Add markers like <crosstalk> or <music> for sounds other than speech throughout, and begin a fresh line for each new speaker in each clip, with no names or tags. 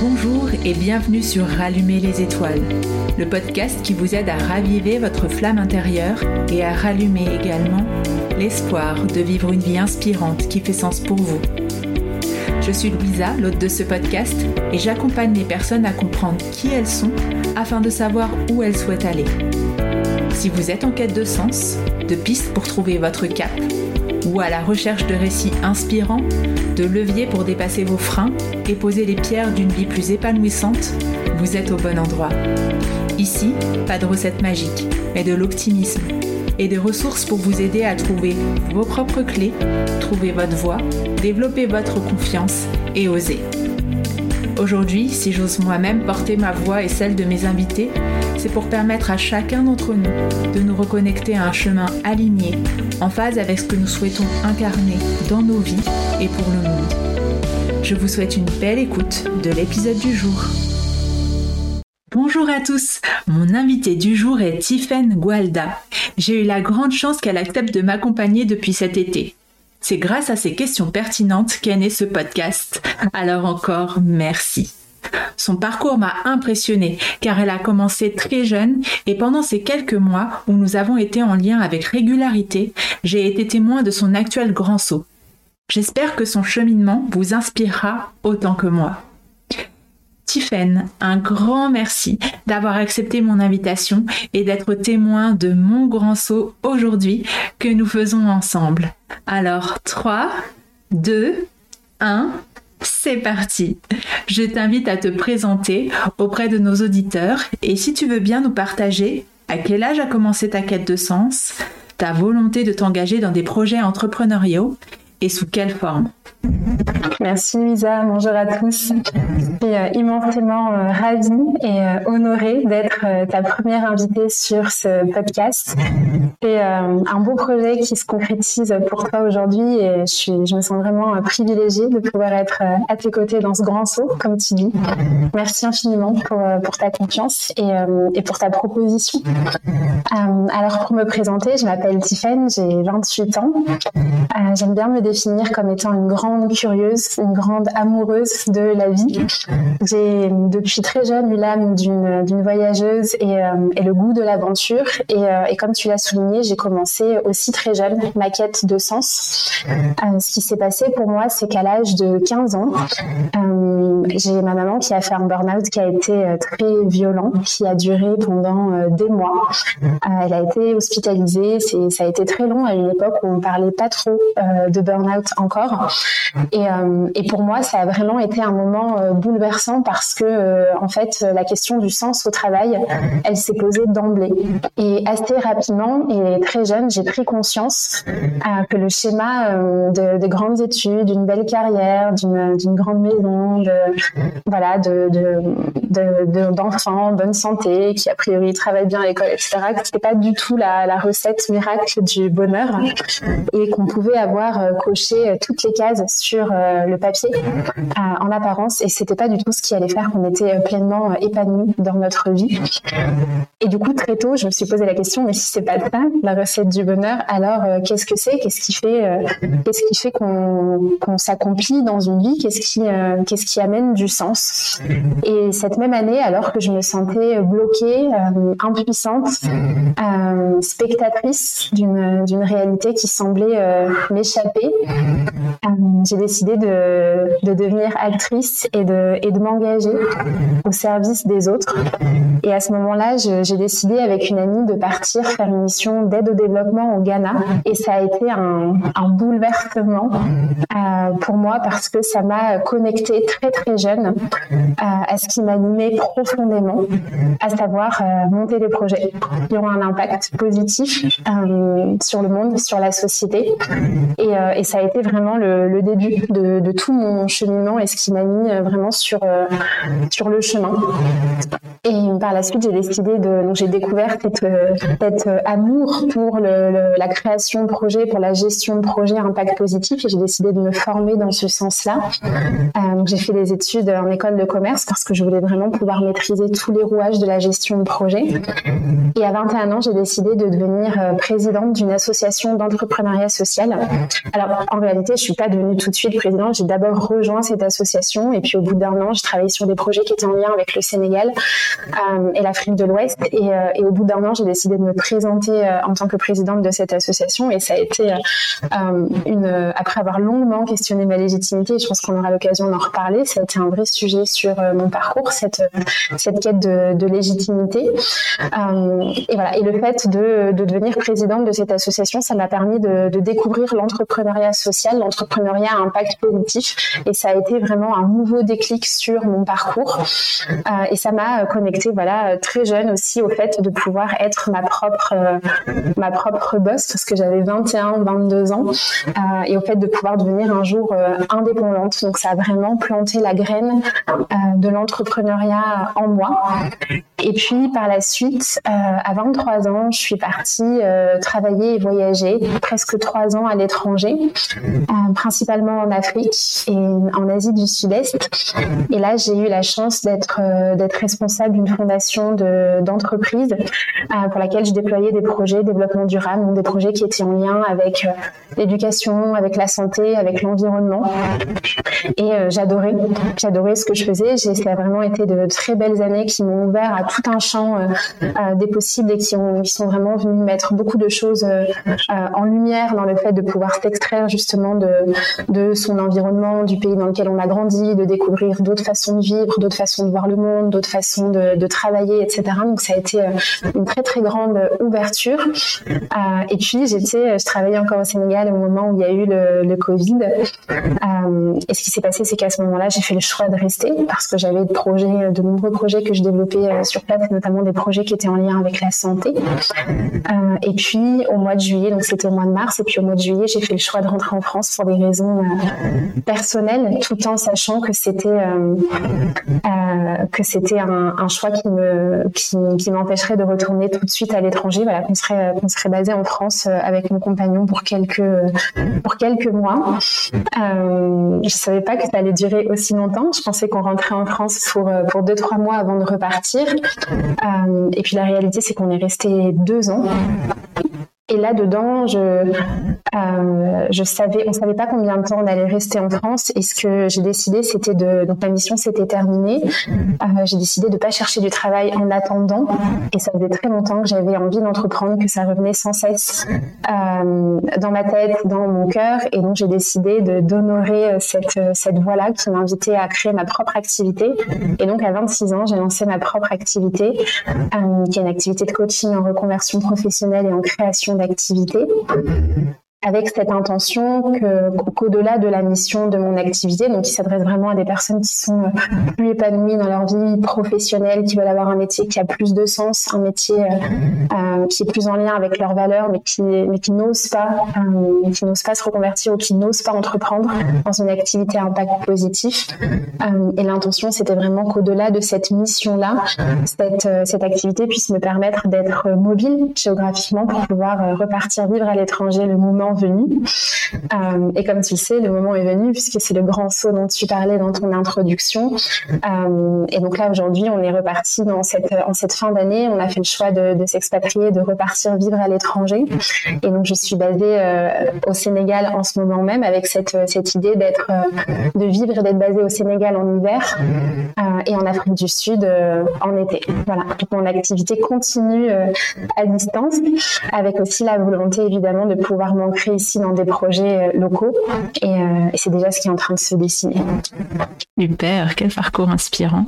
Bonjour et bienvenue sur Rallumer les étoiles, le podcast qui vous aide à raviver votre flamme intérieure et à rallumer également l'espoir de vivre une vie inspirante qui fait sens pour vous. Je suis Louisa, l'hôte de ce podcast, et j'accompagne les personnes à comprendre qui elles sont afin de savoir où elles souhaitent aller. Si vous êtes en quête de sens, de pistes pour trouver votre cap, ou à la recherche de récits inspirants, de leviers pour dépasser vos freins et poser les pierres d'une vie plus épanouissante, vous êtes au bon endroit. Ici, pas de recette magique, mais de l'optimisme et des ressources pour vous aider à trouver vos propres clés, trouver votre voie, développer votre confiance et oser. Aujourd'hui, si j'ose moi-même porter ma voix et celle de mes invités, c'est pour permettre à chacun d'entre nous de nous reconnecter à un chemin aligné, en phase avec ce que nous souhaitons incarner dans nos vies et pour le monde. Je vous souhaite une belle écoute de l'épisode du jour. Bonjour à tous, mon invité du jour est Tiffaine Gualda. J'ai eu la grande chance qu'elle accepte de m'accompagner depuis cet été. C'est grâce à ces questions pertinentes qu'est né ce podcast. Alors encore merci. Son parcours m'a impressionné car elle a commencé très jeune et pendant ces quelques mois où nous avons été en lien avec régularité, j'ai été témoin de son actuel grand saut. J'espère que son cheminement vous inspirera autant que moi. Tiffaine, un grand merci d'avoir accepté mon invitation et d'être témoin de mon grand saut aujourd'hui que nous faisons ensemble. Alors 3, 2, 1, c'est parti. Je t'invite à te présenter auprès de nos auditeurs et si tu veux bien nous partager à quel âge a commencé ta quête de sens, ta volonté de t'engager dans des projets entrepreneuriaux et sous quelle forme?
Merci Lisa, bonjour à tous. Je suis euh, immensément euh, ravie et euh, honorée d'être ta première invitée sur ce podcast. C'est un beau projet qui se concrétise pour toi aujourd'hui et je, me sens vraiment privilégiée de pouvoir être à tes côtés dans ce grand saut, comme tu dis. Merci infiniment pour, ta confiance et, pour ta proposition. alors pour me présenter, je m'appelle Tiffany, j'ai 28 ans. J'aime bien me définir comme étant une grande curieuse, une grande amoureuse de la vie. J'ai depuis très jeune eu l'âme d'une voyageuse et, euh, et, le goût de l'aventure. Et, euh, et, comme tu l'as souligné, j'ai commencé aussi très jeune ma quête de sens. Euh, ce qui s'est passé pour moi, c'est qu'à l'âge de 15 ans, j'ai ma maman qui a fait un burn-out qui a été très violent, qui a duré pendant des mois. elle a été hospitalisée. Ça a été très long à une époque où on parlait pas trop de burn-out encore. Et, euh, et, pour moi, ça a vraiment été un moment euh, bouleversant parce que, euh, en fait, la question du sens au travail, elle s'est posée d'emblée. Et assez rapidement et très jeune, j'ai pris conscience que le schéma de, de, grandes études, d'une belle carrière, d'une grande maison, de, voilà, de, d'enfants, de, bonne santé, qui a priori travaillent bien à l'école, etc., que c'était pas du tout la recette miracle du bonheur et qu'on pouvait avoir coché toutes les cases sur euh, le papier <laughs> euh, en apparence et c'était pas du tout ce qui allait faire qu'on était euh, pleinement épanoui dans notre vie. Et du coup très tôt je me suis posé la question mais si c'est pas ça la recette du bonheur alors qu'est-ce que c'est? Qu'est-ce qui fait qu'est-ce qui fait qu'on s'accomplit dans une vie? Qu'est-ce qui qu'est-ce qui amène du sens? Et cette même année alors que je me sentais bloquée, impuissante, spectatrice d'une d'une réalité qui semblait m'échapper j'ai décidé de, de, devenir actrice et de, et de m'engager au service des autres. Et à ce moment-là, j'ai décidé avec une amie de partir faire une mission d'aide au développement au Ghana. Et ça a été un, bouleversement euh, pour moi parce que ça m'a connecté très très jeune euh, à ce qui m'animait profondément, à savoir euh, monter des projets qui ont un impact positif sur le monde, sur la société. Et, et ça a été vraiment le, le début de, tout mon cheminement et ce qui m'a mis euh, vraiment sur, euh, sur le chemin. Et par la suite, j'ai décidé de, donc j'ai découvert cette, cette amour pour la création de projets, pour la gestion de projets impact positif et j'ai décidé de me former dans ce sens-là. Euh, j'ai fait des études en école de commerce parce que je voulais vraiment pouvoir maîtriser tous les rouages de la gestion de projet. Et à 21 ans, j'ai décidé de devenir présidente d'une association d'entrepreneuriat social. Alors, en réalité, je suis pas devenue tout de suite présidente. J'ai d'abord rejoint cette association et puis au bout d'un an, j'ai travaillé sur des projets qui étaient en lien avec le Sénégal et l'Afrique de l'Ouest. Et, et, au bout d'un an, j'ai décidé de me présenter en tant que présidente de cette association et ça a été une après avoir longuement questionné ma légitimité. Je pense qu'on aura l'occasion d'en reparler. Ça a été un vrai sujet sur mon parcours, cette cette quête de, légitimité. et voilà. Et le fait de, de devenir présidente de cette association, ça m'a permis de découvrir l'entrepreneuriat social, l'entrepreneuriat à impact positif. Et ça a été vraiment un nouveau déclic sur mon parcours. Euh, et ça m'a connecté, voilà, très jeune aussi au fait de pouvoir être ma propre, euh, ma propre boss, parce que j'avais 21, 22 ans, euh, et au fait de pouvoir devenir un jour indépendante. Donc ça a vraiment planté la graine de l'entrepreneuriat en moi. Et puis par la suite, à 23 ans, je suis partie travailler et voyager presque trois ans à l'étranger, euh, principalement en Afrique et en Asie du Sud-Est. Et là, j'ai eu la chance d'être euh, responsable d'une fondation d'entreprise euh, pour laquelle je déployais des projets développement durable, donc des projets qui étaient en lien avec l'éducation, avec la santé, avec l'environnement. Et j'adorais, j'adorais ce que je faisais. Ça a vraiment été de très belles années qui m'ont ouvert à tout un champ des possibles et qui sont vraiment venus mettre beaucoup de choses en lumière dans le fait de pouvoir s'extraire justement de, de son environnement, du pays dans lequel on a grandi, de découvrir d'autres façons de vivre, d'autres façons de voir le monde, d'autres façons de, travailler, etc. Donc ça a été euh, une très très grande ouverture. Euh, et puis j'étais, je travaillais encore au Sénégal au moment où il y a eu le, le Covid. Euh, et ce qui s'est passé, c'est qu'à ce moment-là, j'ai fait le choix de rester parce que j'avais de projets, de nombreux projets que je développais sur place, notamment des projets qui étaient en lien avec la santé. et puis au mois de juillet, donc c'était au mois de mars, et puis au mois de juillet, j'ai fait le choix de rentrer en France pour des raisons euh, personnelles, tout en sachant que c'était euh, euh, que c'était un, choix qui me qui, qui m'empêcherait de retourner tout de suite à l'étranger. Voilà, qu'on serait qu'on serait basé en France avec mon compagnon pour quelques pour quelques mois. Euh, je savais pas que ça allait durer aussi longtemps. Je pensais qu'on rentrait en France pour pour deux trois mois avant de repartir. Euh, et puis la réalité, c'est qu'on est resté deux ans. Et là-dedans, je, euh, savais, on savait pas combien de temps on allait rester en France. Et ce que j'ai décidé, c'était de, donc ma mission s'était terminée. Euh, j'ai décidé de pas chercher du travail en attendant. Et ça faisait très longtemps que j'avais envie d'entreprendre, que ça revenait sans cesse euh, dans ma tête, dans mon cœur. Et donc j'ai décidé de d'honorer cette cette voie-là qui m'invitait à créer ma propre activité. Et donc à 26 ans, j'ai lancé ma propre activité, euh, qui est une activité de coaching en reconversion professionnelle et en création d'activité avec cette intention qu'au-delà de la mission de mon activité, donc qui s'adresse vraiment à des personnes qui sont euh, plus épanouies dans leur vie professionnelle, qui veulent avoir un métier qui a plus de sens, un métier euh, euh qui est plus en lien avec leurs valeurs, mais qui mais n'osent pas, qui n'osent pas se reconvertir ou qui n'osent pas entreprendre dans une activité à impact positif. Et l'intention, c'était vraiment qu'au-delà de cette mission-là, cette activité puisse me permettre d'être mobile géographiquement pour pouvoir repartir vivre à l'étranger le moment venu. Euh, et comme tu le sais, le moment est venu puisque c'est le grand saut dont tu parlais dans ton introduction. Euh, et donc là, aujourd'hui, on est reparti dans cette, en cette fin d'année. On a fait le choix de, s'expatrier, de repartir vivre à l'étranger. Et donc, je suis basée euh, au Sénégal en ce moment même avec cette, cette idée d'être, de vivre et d'être basée au Sénégal en hiver et en Afrique du Sud en été. Voilà. Donc, mon activité continue à distance avec aussi la volonté évidemment de pouvoir ici dans des projets euh, locaux et, euh, et c'est déjà ce qui est en train de se dessiner.
Super, quel parcours inspirant.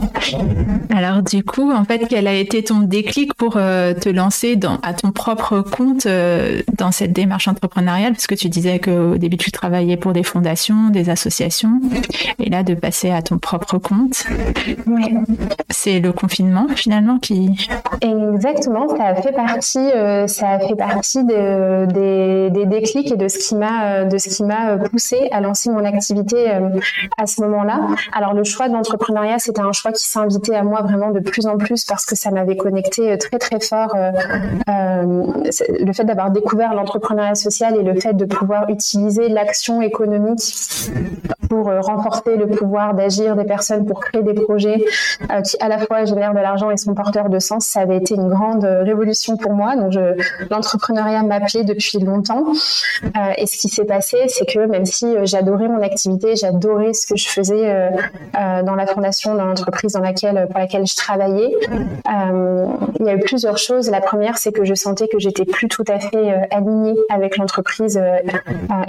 Alors du coup, en fait, quel a été ton déclic pour euh, te lancer dans, à ton propre compte dans cette démarche entrepreneuriale? Parce que tu disais qu'au début, tu travaillais pour des fondations, des associations, et là, de passer à ton propre compte.
Oui.
C'est le confinement finalement qui...
Exactement, ça a fait partie, ça a fait partie de, des, des déclics et de ce qui m'a euh, de ce qui m'a euh, poussé à lancer mon activité euh, à ce moment-là. Alors le choix de l'entrepreneuriat, c'était un choix qui s'invitait à moi vraiment de plus en plus parce que ça m'avait connecté très très fort. le fait d'avoir découvert l'entrepreneuriat social et le fait de pouvoir utiliser l'action économique pour renforcer le pouvoir d'agir des personnes pour créer des projets qui à la fois génèrent de l'argent et sont porteurs de sens. Ça avait été une grande révolution pour moi. Donc l'entrepreneuriat m'appelait depuis longtemps. Et ce qui s'est passé, c'est que même si j'adorais mon activité, j'adorais ce que je faisais dans la fondation, dans l'entreprise dans laquelle pour laquelle je travaillais, il y a eu plusieurs choses. La première, c'est que je sentais que j'étais plus tout à fait alignée avec l'entreprise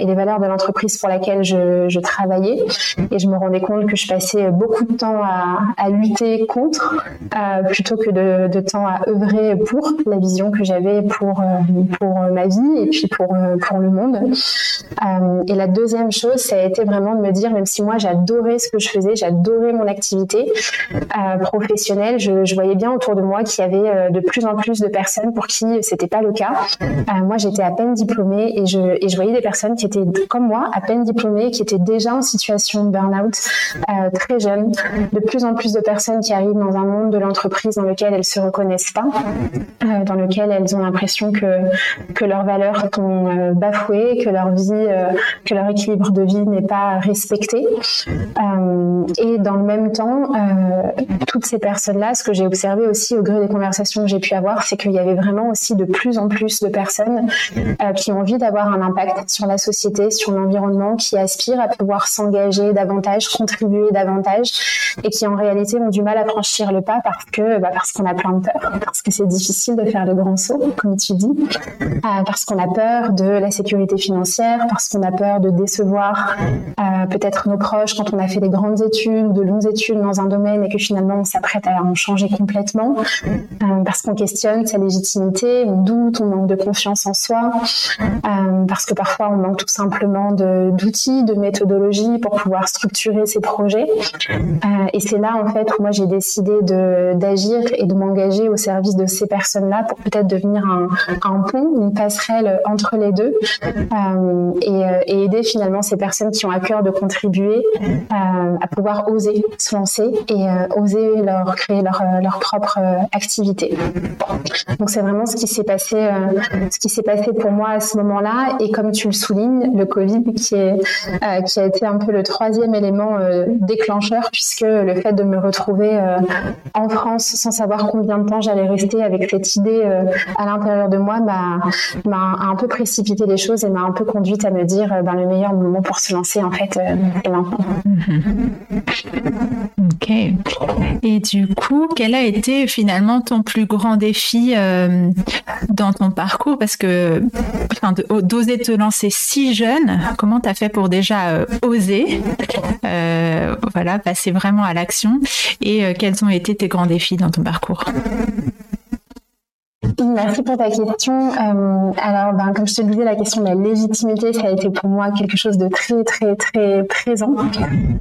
et les valeurs de l'entreprise pour laquelle je, travaillais. Et je me rendais compte que je passais beaucoup de temps à, lutter contre euh, plutôt que de, temps à œuvrer pour la vision que j'avais pour, euh, pour ma vie et puis pour, euh, pour le monde. et la deuxième chose, ça a été vraiment de me dire, même si moi j'adorais ce que je faisais, j'adorais mon activité professionnelle, je, voyais bien autour de moi qu'il y avait de plus en plus de personnes pour qui c'était pas le cas. moi, j'étais à peine diplômée et je, voyais des personnes qui étaient comme moi, à peine diplômées, qui étaient déjà en situation de burn-out euh, très jeunes. De plus en plus de personnes qui arrivent dans un monde de l'entreprise dans lequel elles se reconnaissent pas, euh, dans lequel elles ont l'impression que que leurs valeurs sont euh, que leur vie, euh, que leur équilibre de vie n'est pas respecté. Euh, et dans le même temps, toutes ces personnes-là, ce que j'ai observé aussi au gré des conversations que j'ai pu avoir, c'est qu'il y avait vraiment aussi de plus en plus de personnes qui ont envie d'avoir un impact sur la société, sur l'environnement, qui aspirent à pouvoir s'engager davantage, contribuer davantage, et qui en réalité ont du mal à franchir le pas parce que bah, parce qu'on a plein de peur, parce que c'est difficile de faire le grand saut, comme tu dis, euh, parce qu'on a peur de la sécurité financière, parce qu'on a peur de décevoir euh, peut-être nos proches quand on a fait des grandes études, de longues études dans un domaine et que finalement on s'apprête à en changer complètement, euh, parce qu'on questionne sa légitimité, on doute, on manque de confiance en soi, parce que parfois on manque tout simplement d'outils, de, méthodologie pour pouvoir structurer ses projets. Euh, et c'est là en fait où moi j'ai décidé d'agir et de m'engager au service de ces personnes-là pour peut-être devenir un, pont, une passerelle entre les deux euh, et, euh, et, aider finalement ces personnes qui ont à cœur de contribuer euh, à pouvoir oser se lancer et oser leur créer leur, leur propre activité. Donc c'est vraiment ce qui s'est passé, ce qui s'est passé pour moi à ce moment-là. Et comme tu le soulignes, le Covid qui, est, euh, qui a été un peu le troisième élément euh, déclencheur, puisque le fait de me retrouver euh, en France sans savoir combien de temps j'allais rester avec cette idée à l'intérieur de moi m'a un peu précipité les choses et m'a un peu conduite à me dire ben, le meilleur moment pour se lancer, en fait, maintenant. <laughs>
Ok. Et du coup, quel a été finalement ton plus grand défi dans ton parcours? Parce que enfin, d'oser te lancer si jeune, comment tu as fait pour déjà euh, oser, euh, voilà, passer vraiment à l'action? Et euh, quels ont été tes grands défis dans ton parcours?
Merci pour ta question. Euh, alors, ben, comme je te disais, la question de la légitimité, ça a été pour moi quelque chose de très, très, très présent.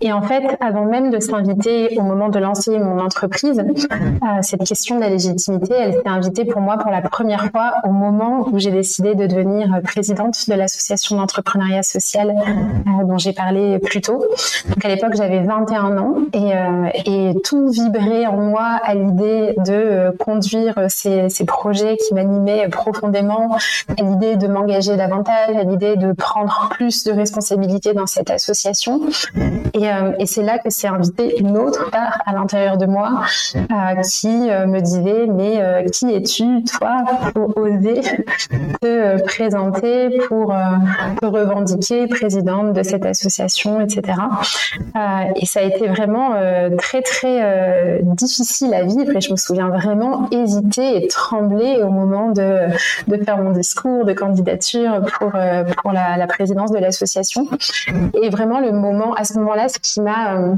Et en fait, avant même de s'inviter au moment de lancer mon entreprise, euh, cette question de la légitimité, elle s'est invitée pour moi pour la première fois au moment où j'ai décidé de devenir présidente de l'association d'entrepreneuriat social euh, dont j'ai parlé plus tôt. Donc, à l'époque, j'avais 21 ans et, tout vibrait en moi à l'idée de conduire ces projets qui m'animait profondément, à l'idée de m'engager davantage, à l'idée de prendre plus de responsabilités dans cette association. Et, euh, c'est là que s'est invité une autre part à l'intérieur de moi euh, qui euh, me disait mais qui es-tu toi pour oser te présenter pour te revendiquer présidente de cette association, etc. et ça a été vraiment très très difficile à vivre et je me souviens vraiment hésiter et trembler au moment de, de faire mon discours de candidature pour, euh, pour la, présidence de l'association. Et vraiment, le moment, à ce moment-là, ce qui m'a, euh,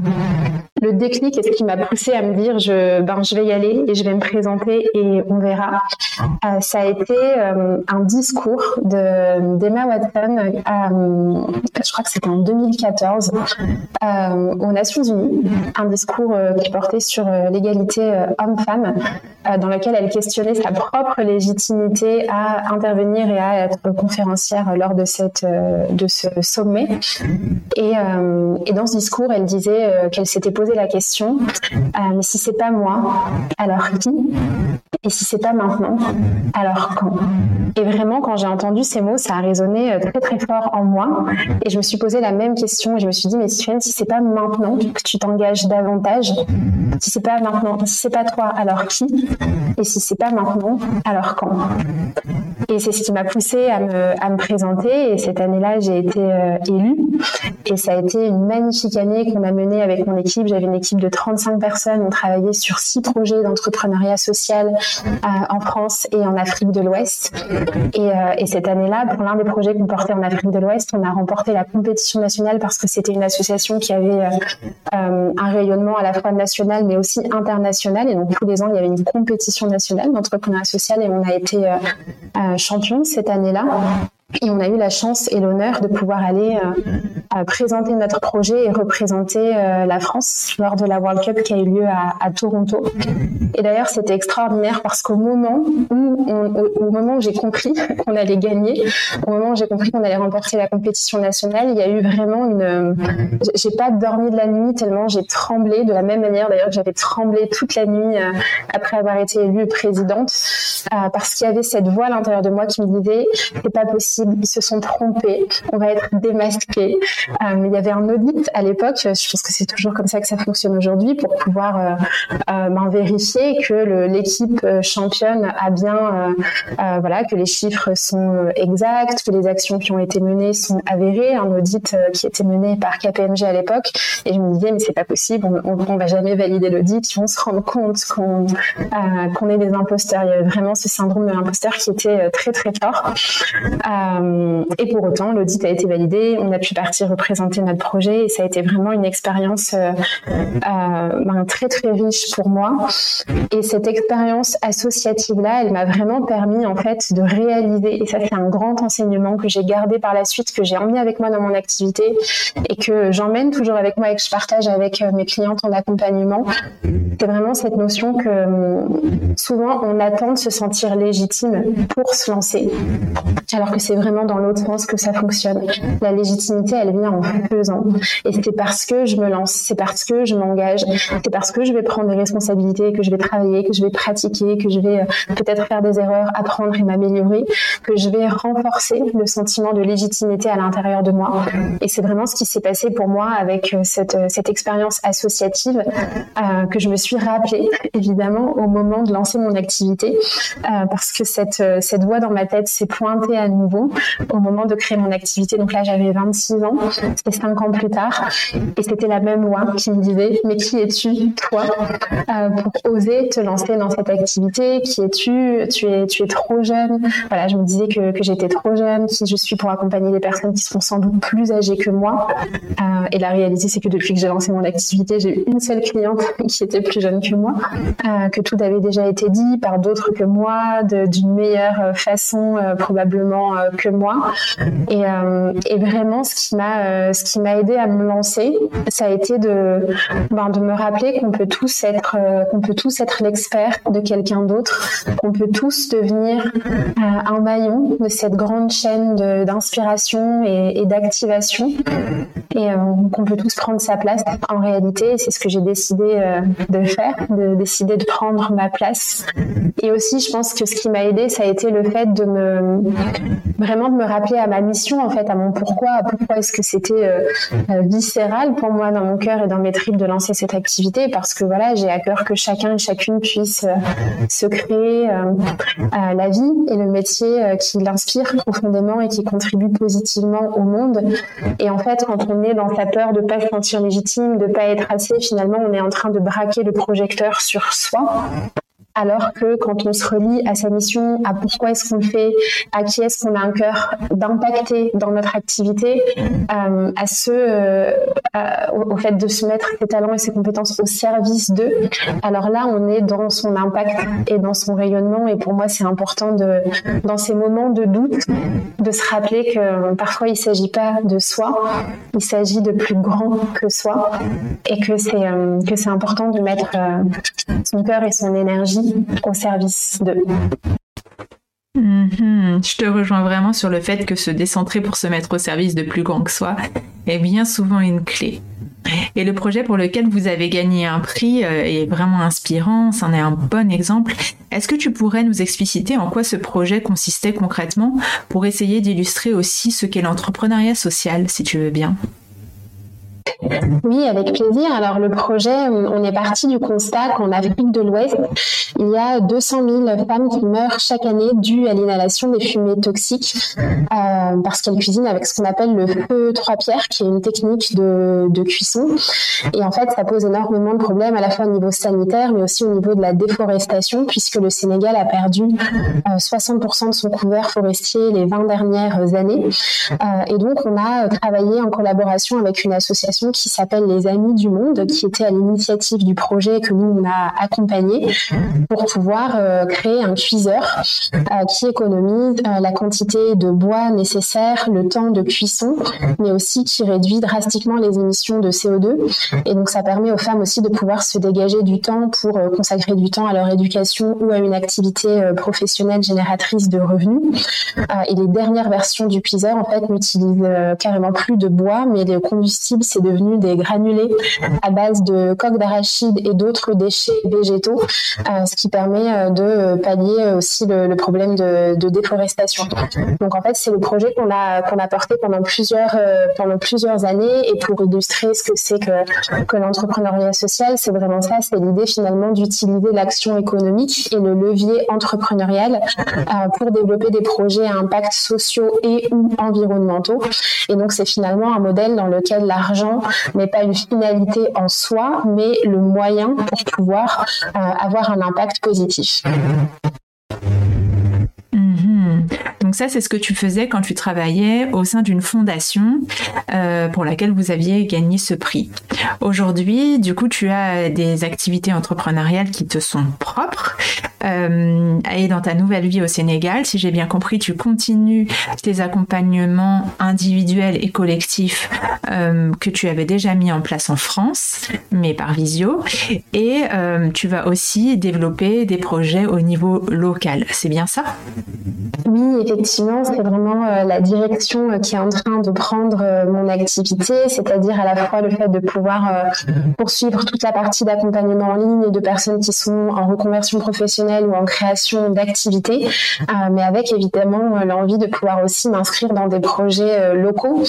le déclic et ce qui m'a poussé à me dire, je, ben, je vais y aller et je vais me présenter et on verra. Euh, ça a été un discours de, d'Emma Watson, je crois que c'était en 2014, aux Nations Unies, un discours qui portait sur l'égalité homme-femme, dans lequel elle questionnait sa propre légitimité à intervenir et à être conférencière lors de, cette, euh, de ce sommet. Et, euh, et dans ce discours, elle disait euh, qu'elle s'était posé la question mais si c'est pas moi, alors qui? Et si c'est pas maintenant, alors quand? Et vraiment, quand j'ai entendu ces mots, ça a résonné très très fort en moi. Et je me suis posé la même question. Et je me suis dit, mais si c'est pas maintenant que tu t'engages davantage, si c'est pas maintenant, si c'est pas toi, alors qui? Et si c'est pas maintenant, alors quand Et c'est ce qui m'a poussé à me, présenter. Et cette année-là, j'ai été euh, élue. Et ça a été une magnifique année qu'on a menée avec mon équipe. J'avais une équipe de 35 personnes. On travaillait sur six projets d'entrepreneuriat social euh, en France et en Afrique de l'Ouest. Et, euh, et, cette année-là, pour l'un des projets qu'on portait en Afrique de l'Ouest, on a remporté la compétition nationale parce que c'était une association qui avait un rayonnement à la fois national mais aussi international. Et donc tous les ans, il y avait une compétition nationale d'entrepreneuriat social et on a été champion cette année-là. Et on a eu la chance et l'honneur de pouvoir aller euh, présenter notre projet et représenter euh, la France lors de la World Cup qui a eu lieu à, Toronto. Et d'ailleurs, c'était extraordinaire parce qu'au moment où, au, où j'ai compris <laughs> qu'on allait gagner, au moment où j'ai compris qu'on allait remporter la compétition nationale, il y a eu vraiment une. J'ai pas dormi de la nuit tellement j'ai tremblé de la même manière d'ailleurs que j'avais tremblé toute la nuit euh, après avoir été élue présidente parce qu'il y avait cette voix à l'intérieur de moi qui me disait c'est pas possible ils se sont trompés, on va être démasqués. Euh, il y avait un audit à l'époque, je pense que c'est toujours comme ça que ça fonctionne aujourd'hui, pour pouvoir euh, euh ben, vérifier que l'équipe championne a bien, voilà, que les chiffres sont exacts, que les actions qui ont été menées sont avérées. Un audit qui était mené par KPMG à l'époque, et je me disais mais c'est pas possible, on, on, va jamais valider l'audit, ils vont se rendre compte qu'on est des imposteurs. Il y avait vraiment ce syndrome de l'imposteur qui était très très fort. Et pour autant, l'audit a été validé, on a pu partir représenter notre projet et ça a été vraiment une expérience euh, euh, ben, très très riche pour moi. Et cette expérience associative-là, elle m'a vraiment permis en fait de réaliser, et ça c'est un grand enseignement que j'ai gardé par la suite, que j'ai emmené avec moi dans mon activité et que j'emmène toujours avec moi et que je partage avec mes clientes en accompagnement. C'est vraiment cette notion que souvent on attend de se sentir légitime pour se lancer, alors que c'est vraiment dans l'autre sens que ça fonctionne. La légitimité, elle vient en faisant. Et c'est parce que je me lance, c'est parce que je m'engage, c'est parce que je vais prendre des responsabilités, que je vais travailler, que je vais pratiquer, que je vais euh, peut-être faire des erreurs, apprendre et m'améliorer, que je vais renforcer le sentiment de légitimité à l'intérieur de moi. Et c'est vraiment ce qui s'est passé pour moi avec euh, cette, euh, cette expérience associative que je me suis rappelée, évidemment, au moment de lancer mon activité, parce que cette, cette voix dans ma tête s'est pointée à nouveau au moment de créer mon activité. Donc là, j'avais 26 ans, c'était 5 ans plus tard. Et c'était la même voix qui me disait, mais qui es-tu, toi, euh, pour oser te lancer dans cette activité? Qui es-tu? Tu es, tu es trop jeune. Voilà, je me disais que, que j'étais trop jeune, qui je suis pour accompagner des personnes qui sont sans doute plus âgées que moi. Euh, et la réalité, c'est que depuis que j'ai lancé mon activité, j'ai eu une seule cliente <laughs> qui était plus jeune que moi, euh, que tout avait déjà été dit par d'autres que moi, d'une meilleure façon probablement que moi. Et, euh, et vraiment, ce qui m'a euh, ce qui m'a aidé à me lancer, ça a été de ben, de me rappeler qu'on peut tous être euh, qu'on peut tous être l'expert de quelqu'un d'autre, qu'on peut tous devenir un maillon de cette grande chaîne d'inspiration et, et d'activation, et qu'on peut tous prendre sa place. En réalité, c'est ce que j'ai décidé de faire, de décider de prendre ma place. Et aussi, je pense que ce qui m'a aidé, ça a été le fait de me vraiment de me rappeler à ma mission, en fait, à mon pourquoi. Pourquoi est-ce que c'était euh, euh, viscéral pour moi dans mon cœur et dans mes tripes de lancer cette activité Parce que voilà, j'ai à cœur que chacun et chacune puisse euh, se créer la vie et le métier qui l'inspire profondément et qui contribue positivement au monde. Et en fait, quand on est dans sa peur de pas se sentir légitime, de pas être assez, finalement, on est en train de braquer le projecteur sur soi alors que quand on se relie à sa mission, à pourquoi est-ce qu'on le fait, à qui est-ce qu'on a un cœur d'impacter dans notre activité, euh, à ce, euh, au, fait de se mettre ses talents et ses compétences au service d'eux, alors là, on est dans son impact et dans son rayonnement. Et pour moi, c'est important de, dans ces moments de doute, de se rappeler que parfois il s'agit pas de soi, il s'agit de plus grand que soi, et que c'est euh, important de mettre son cœur et son énergie au service de.
Mhm. Je te rejoins vraiment sur le fait que se décentrer pour se mettre au service de plus grand que soi est bien souvent une clé. Et le projet pour lequel vous avez gagné un prix euh, est vraiment inspirant, c'en est un bon exemple. Est-ce que tu pourrais nous expliciter en quoi ce projet consistait concrètement pour essayer d'illustrer aussi ce qu'est l'entrepreneuriat social, si tu veux bien?
Oui, avec plaisir. Alors le projet, on est parti du constat qu'en Afrique de l'Ouest, il y a 200 000 femmes qui meurent chaque année dues à l'inhalation des fumées toxiques euh, parce qu'elles cuisinent avec ce qu'on appelle le feu trois pierres, qui est une technique de, de, cuisson. Et en fait, ça pose énormément de problèmes à la fois au niveau sanitaire, mais aussi au niveau de la déforestation, puisque le Sénégal a perdu euh, 60% de son couvert forestier les 20 dernières années. Euh, et donc, on a travaillé en collaboration avec une association qui s'appelle les Amis du Monde, qui était à l'initiative du projet que nous on a accompagné pour pouvoir euh, créer un cuiseur euh, qui économise euh, la quantité de bois nécessaire, le temps de cuisson, mais aussi qui réduit drastiquement les émissions de CO2. Et donc ça permet aux femmes aussi de pouvoir se dégager du temps pour consacrer du temps à leur éducation ou à une activité professionnelle génératrice de revenus. et les dernières versions du cuiseur en fait n'utilisent carrément plus de bois, mais le combustible c'est devenu des granulés à base de coques d'arachide et d'autres déchets végétaux, euh, ce qui permet euh, de pallier aussi le, problème de, déforestation. Donc en fait, c'est le projet qu'on a qu'on a porté pendant plusieurs euh, pendant plusieurs années et pour illustrer ce que c'est que que l'entrepreneuriat social, c'est vraiment ça, c'est l'idée finalement d'utiliser l'action économique et le levier entrepreneurial pour développer des projets à impact sociaux et ou environnementaux. Et donc c'est finalement un modèle dans lequel l'argent n'est pas une finalité en soi, mais le moyen pour pouvoir euh, avoir un impact positif.
Mhm. Donc ça, c'est ce que tu faisais quand tu travaillais au sein d'une fondation euh, pour laquelle vous aviez gagné ce prix. Aujourd'hui, du coup, tu as des activités entrepreneuriales qui te sont propres. Euh, et dans ta nouvelle vie au Sénégal, si j'ai bien compris, tu continues tes accompagnements individuels et collectifs euh, que tu avais déjà mis en place en France, mais par visio. Et tu vas aussi développer des projets au niveau local. C'est bien ça?
Oui, effectivement, c'est vraiment la direction qui est en train de prendre mon activité, c'est-à-dire à la fois le fait de pouvoir poursuivre toute la partie d'accompagnement en ligne et de personnes qui sont en reconversion professionnelle ou en création d'activités, euh, mais avec évidemment euh, l'envie de pouvoir aussi m'inscrire dans des projets euh, locaux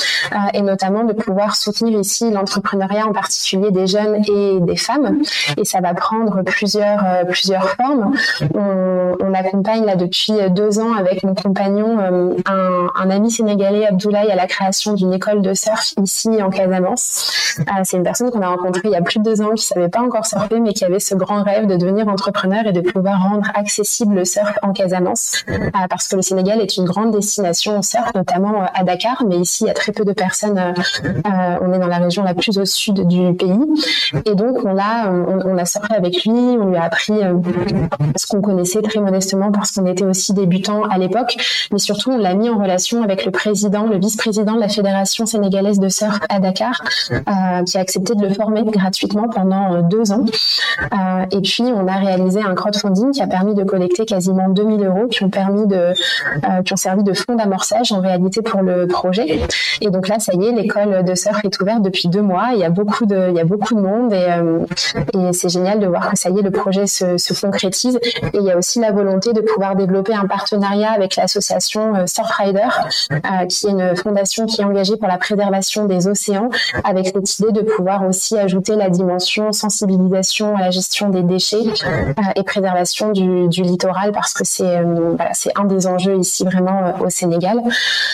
et notamment de pouvoir soutenir ici l'entrepreneuriat en particulier des jeunes et des femmes. Et ça va prendre plusieurs plusieurs formes. On, accompagne là depuis deux ans avec compagnon un, ami sénégalais Abdoulaye à la création d'une école de surf ici en Casamance. C'est une personne qu'on a rencontrée il y a plus de deux ans qui savait pas encore surfer mais qui avait ce grand rêve de devenir entrepreneur et de pouvoir rendre accessible le surf en Casamance euh, parce que le Sénégal est une grande destination au surf, notamment euh, à Dakar, mais ici il y a très peu de personnes. Euh, on est dans la région la plus au sud du pays et donc on a on, a surfé avec lui, on lui a appris ce qu'on connaissait très modestement parce qu'on était aussi débutants à l'époque, mais surtout on l'a mis en relation avec le président, le vice-président de la fédération sénégalaise de surf à Dakar, qui a accepté de le former gratuitement pendant deux ans. et puis on a réalisé un crowdfunding qui a permis de collecter quasiment 2000 euros qui ont permis de, euh, qui ont servi de fonds d'amorçage en réalité pour le projet. Et donc là, ça y est, l'école de surf est ouverte depuis deux mois. Il y a beaucoup de, il y a beaucoup de monde et, euh, et c'est génial de voir que ça y est, le projet se, se, concrétise. Et il y a aussi la volonté de pouvoir développer un partenariat avec l'association euh, Surfrider, qui est une fondation qui est engagée pour la préservation des océans, avec cette idée de pouvoir aussi ajouter la dimension sensibilisation à la gestion des déchets et préservation du, littoral parce que c'est euh, c'est un des enjeux ici vraiment euh, au Sénégal.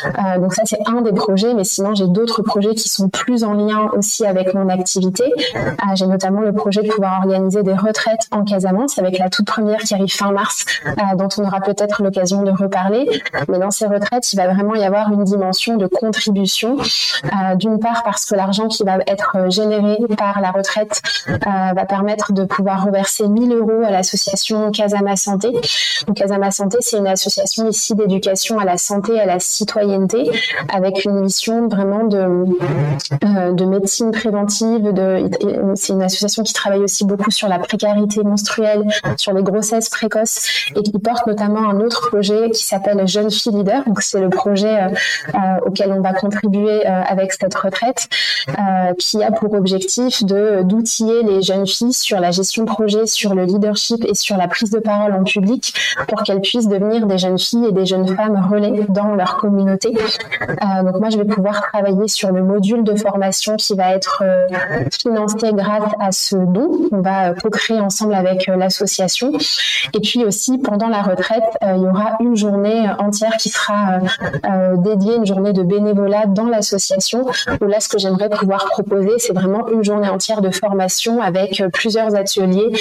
Euh, donc ça c'est un des projets, mais sinon j'ai d'autres projets qui sont plus en lien aussi avec mon activité. j'ai notamment le projet de pouvoir organiser des retraites en Casamance avec la toute première qui arrive fin mars, dont on aura peut-être l'occasion de reparler. Mais dans ces retraites, il va vraiment y avoir une dimension de contribution. D'une part parce que l'argent qui va être généré par la retraite va permettre de pouvoir reverser 1000 euros à l'association Casama Santé. Donc Casama Santé, c'est une association ici d'éducation à la santé, à la citoyenneté, avec une mission vraiment de, euh, de médecine préventive, de, c'est une association qui travaille aussi beaucoup sur la précarité menstruelle, sur les grossesses précoces et qui porte notamment un autre projet qui s'appelle Jeune Fille Leader. Donc c'est le projet auquel on va contribuer avec cette retraite, qui a pour objectif de d'outiller les jeunes filles sur la gestion de projet, sur le leadership et sur la prise de parole en public pour qu'elles puissent devenir des jeunes filles et des jeunes femmes relais dans leur communauté. Euh, donc moi, je vais pouvoir travailler sur le module de formation qui va être euh, financé grâce à ce don. On va euh, co-créer ensemble avec l'association. Et puis aussi, pendant la retraite, il y aura une journée qui sera dédiée, une journée de bénévolat dans l'association. Où là, ce que j'aimerais pouvoir proposer, c'est vraiment une journée entière de formation avec plusieurs ateliers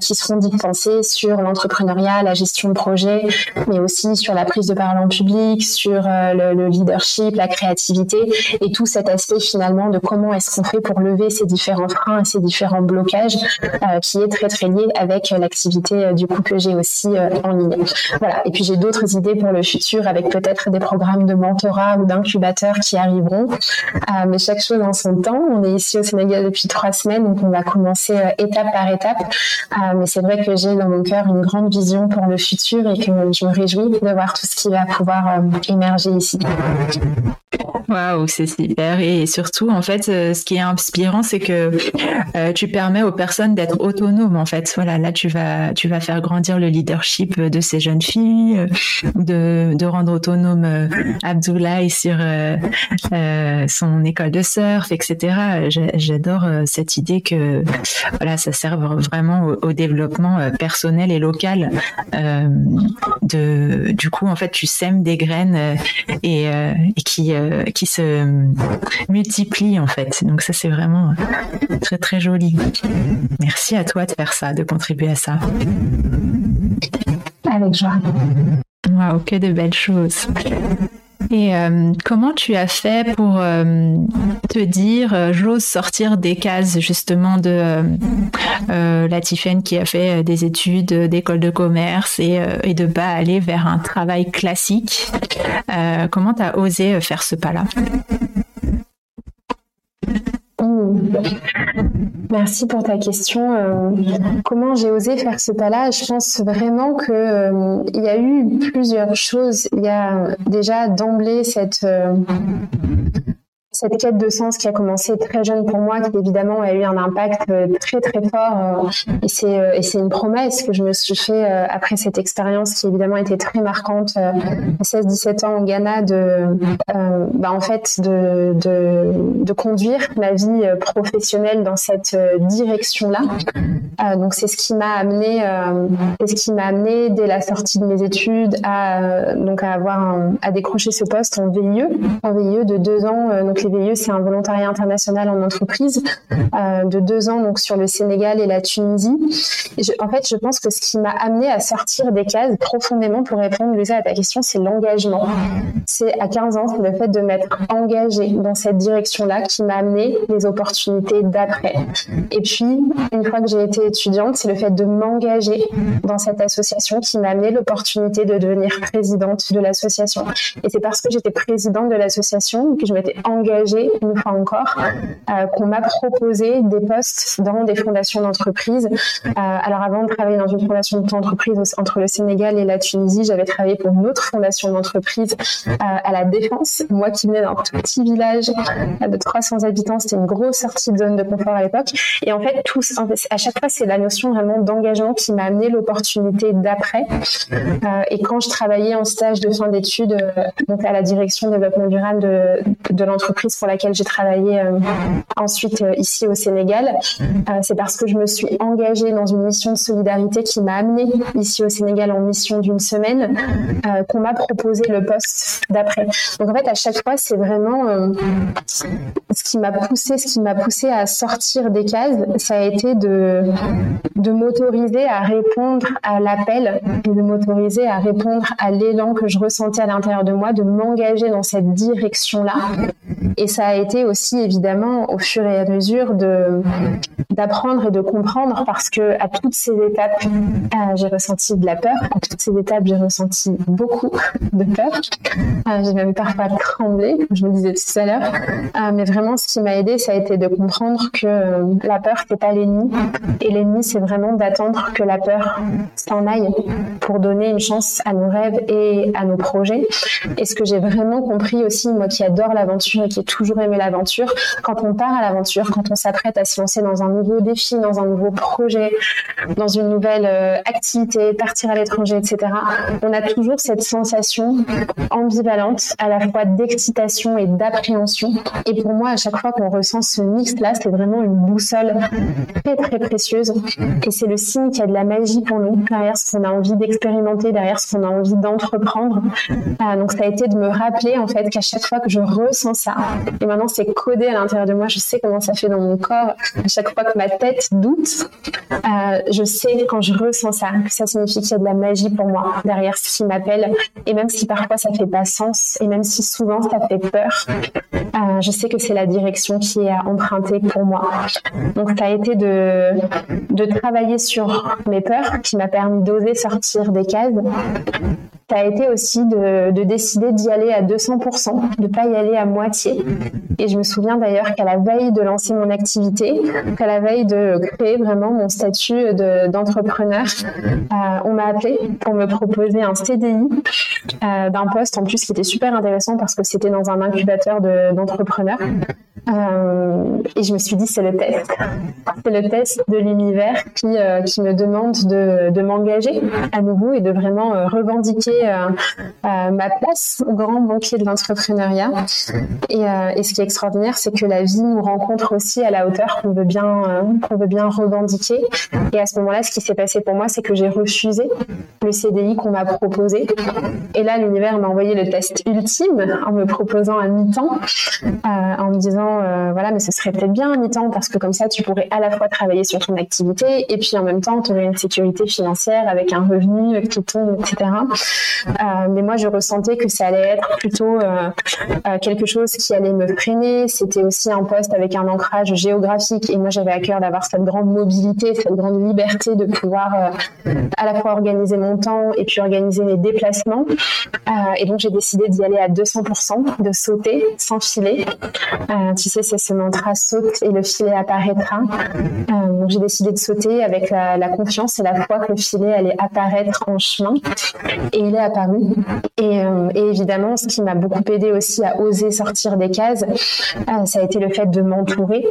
qui seront dispensés sur l'entrepreneuriat, la gestion de projet, mais aussi sur la prise de parole en public, sur euh, le, leadership, la créativité et tout cet aspect finalement de comment est-ce qu'on fait pour lever ces différents freins et ces différents blocages euh, qui est très très lié avec l'activité euh, du coup que j'ai aussi en ligne. Voilà. Et puis j'ai d'autres idées pour le futur avec peut-être des programmes de mentorat ou d'incubateur qui arriveront. mais chaque chose en son temps. On est ici au Sénégal depuis trois semaines, donc on va commencer étape par étape. mais c'est vrai que j'ai dans mon cœur une grande vision pour le futur et que je me réjouis de voir tout ce qui va pouvoir émerger ici.
Waouh, c'est super. Et surtout, en fait, euh, ce qui est inspirant, c'est que euh, tu permets aux personnes d'être autonomes. En fait, voilà, là, tu vas, tu vas faire grandir le leadership de ces jeunes filles, de, de rendre autonome euh, <laughs> Abdoulaye sur son école de surf, etc. J'adore cette idée que, voilà, ça sert vraiment au, développement personnel et local. de, du coup, en fait, tu sèmes des graines et, et qui qui se multiplient en fait. Donc ça c'est vraiment très très joli. Merci à toi de faire ça, de contribuer à ça.
Avec joie.
Waouh, que de belles choses. Et euh, comment tu as fait pour euh, te dire euh, j'ose sortir des cases justement de la Tiffen qui a fait des études d'école de commerce et, et de pas aller vers un travail classique Comment tu as osé faire ce pas-là?
Merci pour ta question. Euh, comment j'ai osé faire ce pas-là? Je pense vraiment que euh, il y a eu plusieurs choses. Il y a déjà d'emblée cette euh, cette quête de sens qui a commencé très jeune pour moi, qui évidemment a eu un impact euh, très très fort. Euh, et c'est euh, et c'est une promesse que je me suis fait après cette expérience qui évidemment était très marquante à 16-17 ans au Ghana de bah, en fait de, de, de conduire ma vie professionnelle dans cette direction-là. donc c'est ce qui m'a amené c'est ce qui m'a amené dès la sortie de mes études à donc à avoir à décrocher ce poste en VIE en VIE de deux ans donc VIE, c'est un volontariat international en entreprise euh, de deux ans donc sur le Sénégal et la Tunisie. en fait, je pense que ce qui m'a amené à sortir des cases profondément pour répondre déjà à ta question, c'est l'engagement. C'est à 15 ans, le fait de m'être engagée dans cette direction-là qui m'a amené les opportunités d'après. Et puis, une fois que j'ai été étudiante, c'est le fait de m'engager dans cette association qui m'a amené l'opportunité de devenir présidente de l'association. Et c'est parce que j'étais présidente de l'association que je m'étais engagée une fois encore, euh, qu'on m'a proposé des postes dans des fondations d'entreprise. Euh, alors avant de travailler dans une fondation d'entreprise entre le Sénégal et la Tunisie, j'avais travaillé pour une autre fondation d'entreprise euh, à la Défense. Moi qui venais d'un petit village de 300 habitants, c'était une grosse sortie de zone de confort à l'époque. Et en fait, tous, à chaque fois, c'est la notion vraiment d'engagement qui m'a amené l'opportunité d'après. et quand je travaillais en stage de fin d'études, donc à la direction développement durable de, de l'entreprise, pour laquelle j'ai travaillé euh, ensuite euh, ici au Sénégal. Euh, c'est parce que je me suis engagée dans une mission de solidarité qui m'a amenée ici au Sénégal en mission d'une semaine, qu'on m'a proposé le poste d'après. Donc en fait, à chaque fois, c'est vraiment ce qui m'a poussé, ce qui m'a poussé à sortir des cases, ça a été de de m'autoriser à répondre à l'appel et de m'autoriser à répondre à l'élan que je ressentais à l'intérieur de moi, de m'engager dans cette direction-là Et ça a été aussi évidemment au fur et à mesure de d'apprendre et de comprendre parce que à toutes ces étapes, euh, j'ai ressenti de la peur. À toutes ces étapes, j'ai ressenti beaucoup de peur. Euh, j'ai même parfois tremblé, comme je me disais tout à l'heure. Euh, mais vraiment, ce qui m'a aidé, ça a été de comprendre que la peur, c'est pas l'ennemi. Et l'ennemi, c'est vraiment d'attendre que la peur s'en aille pour donner une chance à nos rêves et à nos projets. Et ce que j'ai vraiment compris aussi, moi qui adore l'aventure et qui ai toujours aimé l'aventure, quand on part à l'aventure, quand on s'apprête à se lancer dans un nouveau défi, dans un nouveau projet, dans une nouvelle euh, activité, partir à l'étranger, etc., on a toujours cette sensation ambivalente à la fois d'excitation et d'appréhension. Et pour moi, à chaque fois qu'on ressent ce mix-là, c'est vraiment une boussole très très précieuse. Et c'est le signe qu'il y a de la magie pour nous, derrière ce qu'on a envie d'expérimenter, derrière ce qu'on a envie d'entreprendre. Euh, donc ça a été de me rappeler en fait qu'à chaque fois que je ressens ça, et maintenant c'est codé à l'intérieur de moi, je sais comment ça fait dans mon corps, à chaque fois que ma tête doute, euh, je sais quand je ressens ça, que ça signifie qu'il y a de la magie pour moi derrière ce qui m'appelle. Et même si parfois ça fait pas sens, et même si souvent ça fait peur, euh, je sais que c'est la direction qui est à emprunter pour moi. Donc ça a été de, travailler sur mes peurs qui m'a permis d'oser sortir des cases ça a été aussi de, de décider d'y aller à 200%, de pas y aller à moitié. Et je me souviens d'ailleurs qu'à la veille de lancer mon activité, qu'à la veille de créer vraiment mon statut d'entrepreneur, euh, on m'a appelé pour me proposer un CDI euh, d'un poste en plus qui était super intéressant parce que c'était dans un incubateur d'entrepreneurs. Euh, et je me suis dit, c'est le test. C'est le test de l'univers qui, euh, qui me demande de, de m'engager à nouveau et de vraiment euh, revendiquer ma place au grand banquier de l'entrepreneuriat. Et, et, ce qui est extraordinaire, c'est que la vie nous rencontre aussi à la hauteur qu'on veut bien, qu'on veut bien revendiquer. Et à ce moment-là, ce qui s'est passé pour moi, c'est que j'ai refusé le CDI qu'on m'a proposé. Et là, l'univers m'a envoyé le test ultime en me proposant un mi-temps, en me disant euh, voilà, mais ce serait peut-être bien à mi-temps parce que comme ça, tu pourrais à la fois travailler sur ton activité et puis en même temps, tu aurais une sécurité financière avec un revenu qui tombe, etc. Euh, mais moi, je ressentais que ça allait être plutôt euh, quelque chose qui allait me freiner. C'était aussi un poste avec un ancrage géographique et moi, j'avais à cœur d'avoir cette grande mobilité, cette grande liberté de pouvoir à la fois organiser mon temps et puis organiser mes déplacements. et donc, j'ai décidé d'y aller à 200%, de sauter sans filer c'est ce mantra saute et le filet apparaîtra. Euh, j'ai décidé de sauter avec la, confiance et la foi que le filet allait apparaître en chemin. Et il est apparu. Et, euh, évidemment, ce qui m'a beaucoup aidé aussi à oser sortir des cases, euh, ça a été le fait de m'entourer.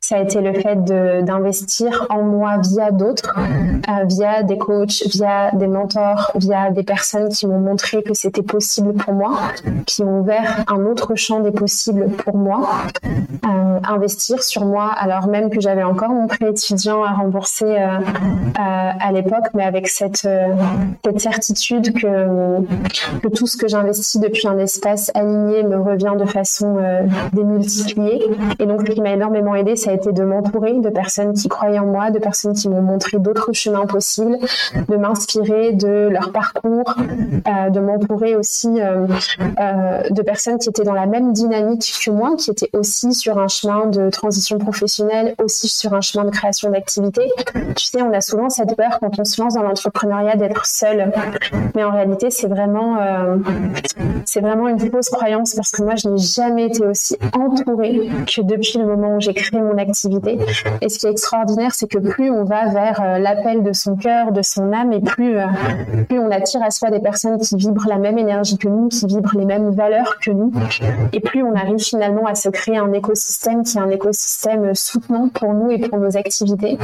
Ça a été le fait d'investir en moi via d'autres, via des coachs, via des mentors, via des personnes qui m'ont montré que c'était possible pour moi, qui ont ouvert un autre champ des possibles pour moi. Euh, investir sur moi, alors même que j'avais encore mon prêt étudiant à rembourser euh, euh, à l'époque, mais avec cette, certitude que, tout ce que j'investis depuis un espace aligné me revient de façon démultipliée. Et donc, ce qui m'a énormément aidé, ça a été de m'entourer de personnes qui croyaient en moi, de personnes qui m'ont montré d'autres chemins possibles, de m'inspirer de leur parcours, de m'entourer aussi de personnes qui étaient dans la même dynamique que moi, qui étaient sur un chemin de transition professionnelle, aussi sur un chemin de création d'activité. Tu sais, on a souvent cette peur quand on se lance dans l'entrepreneuriat d'être seul. Mais en réalité, c'est vraiment, euh, c'est vraiment une fausse croyance parce que moi, je n'ai jamais été aussi entourée que depuis le moment où j'ai créé mon activité. Et ce qui est extraordinaire, c'est que plus on va vers euh, l'appel de son cœur, de son âme, et plus, euh, plus on attire à soi des personnes qui vibrent la même énergie que nous, qui vibrent les mêmes valeurs que nous, et plus on arrive finalement à se créer un écosystème qui est un écosystème soutenant pour nous et pour nos activités.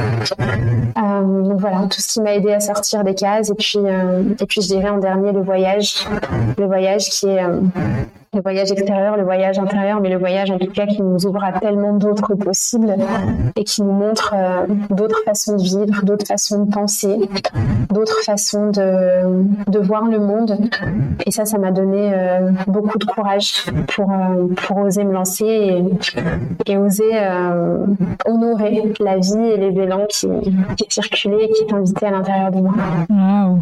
Euh, donc voilà, tout ce qui m'a aidé à sortir des cases. Et puis, euh, et puis je dirais en dernier le voyage, le voyage qui est euh, le voyage extérieur, le voyage intérieur, mais le voyage en tout cas qui nous ouvre à tellement d'autres possibles et qui nous montre euh, d'autres façons de vivre, d'autres façons de penser, d'autres façons de, de, voir le monde. Et ça, ça m'a donné euh, beaucoup de courage pour, euh, pour oser me lancer et, oser honorer la vie et les élans qui, qui circulaient et qui t'invitaient à l'intérieur de moi.
Wow.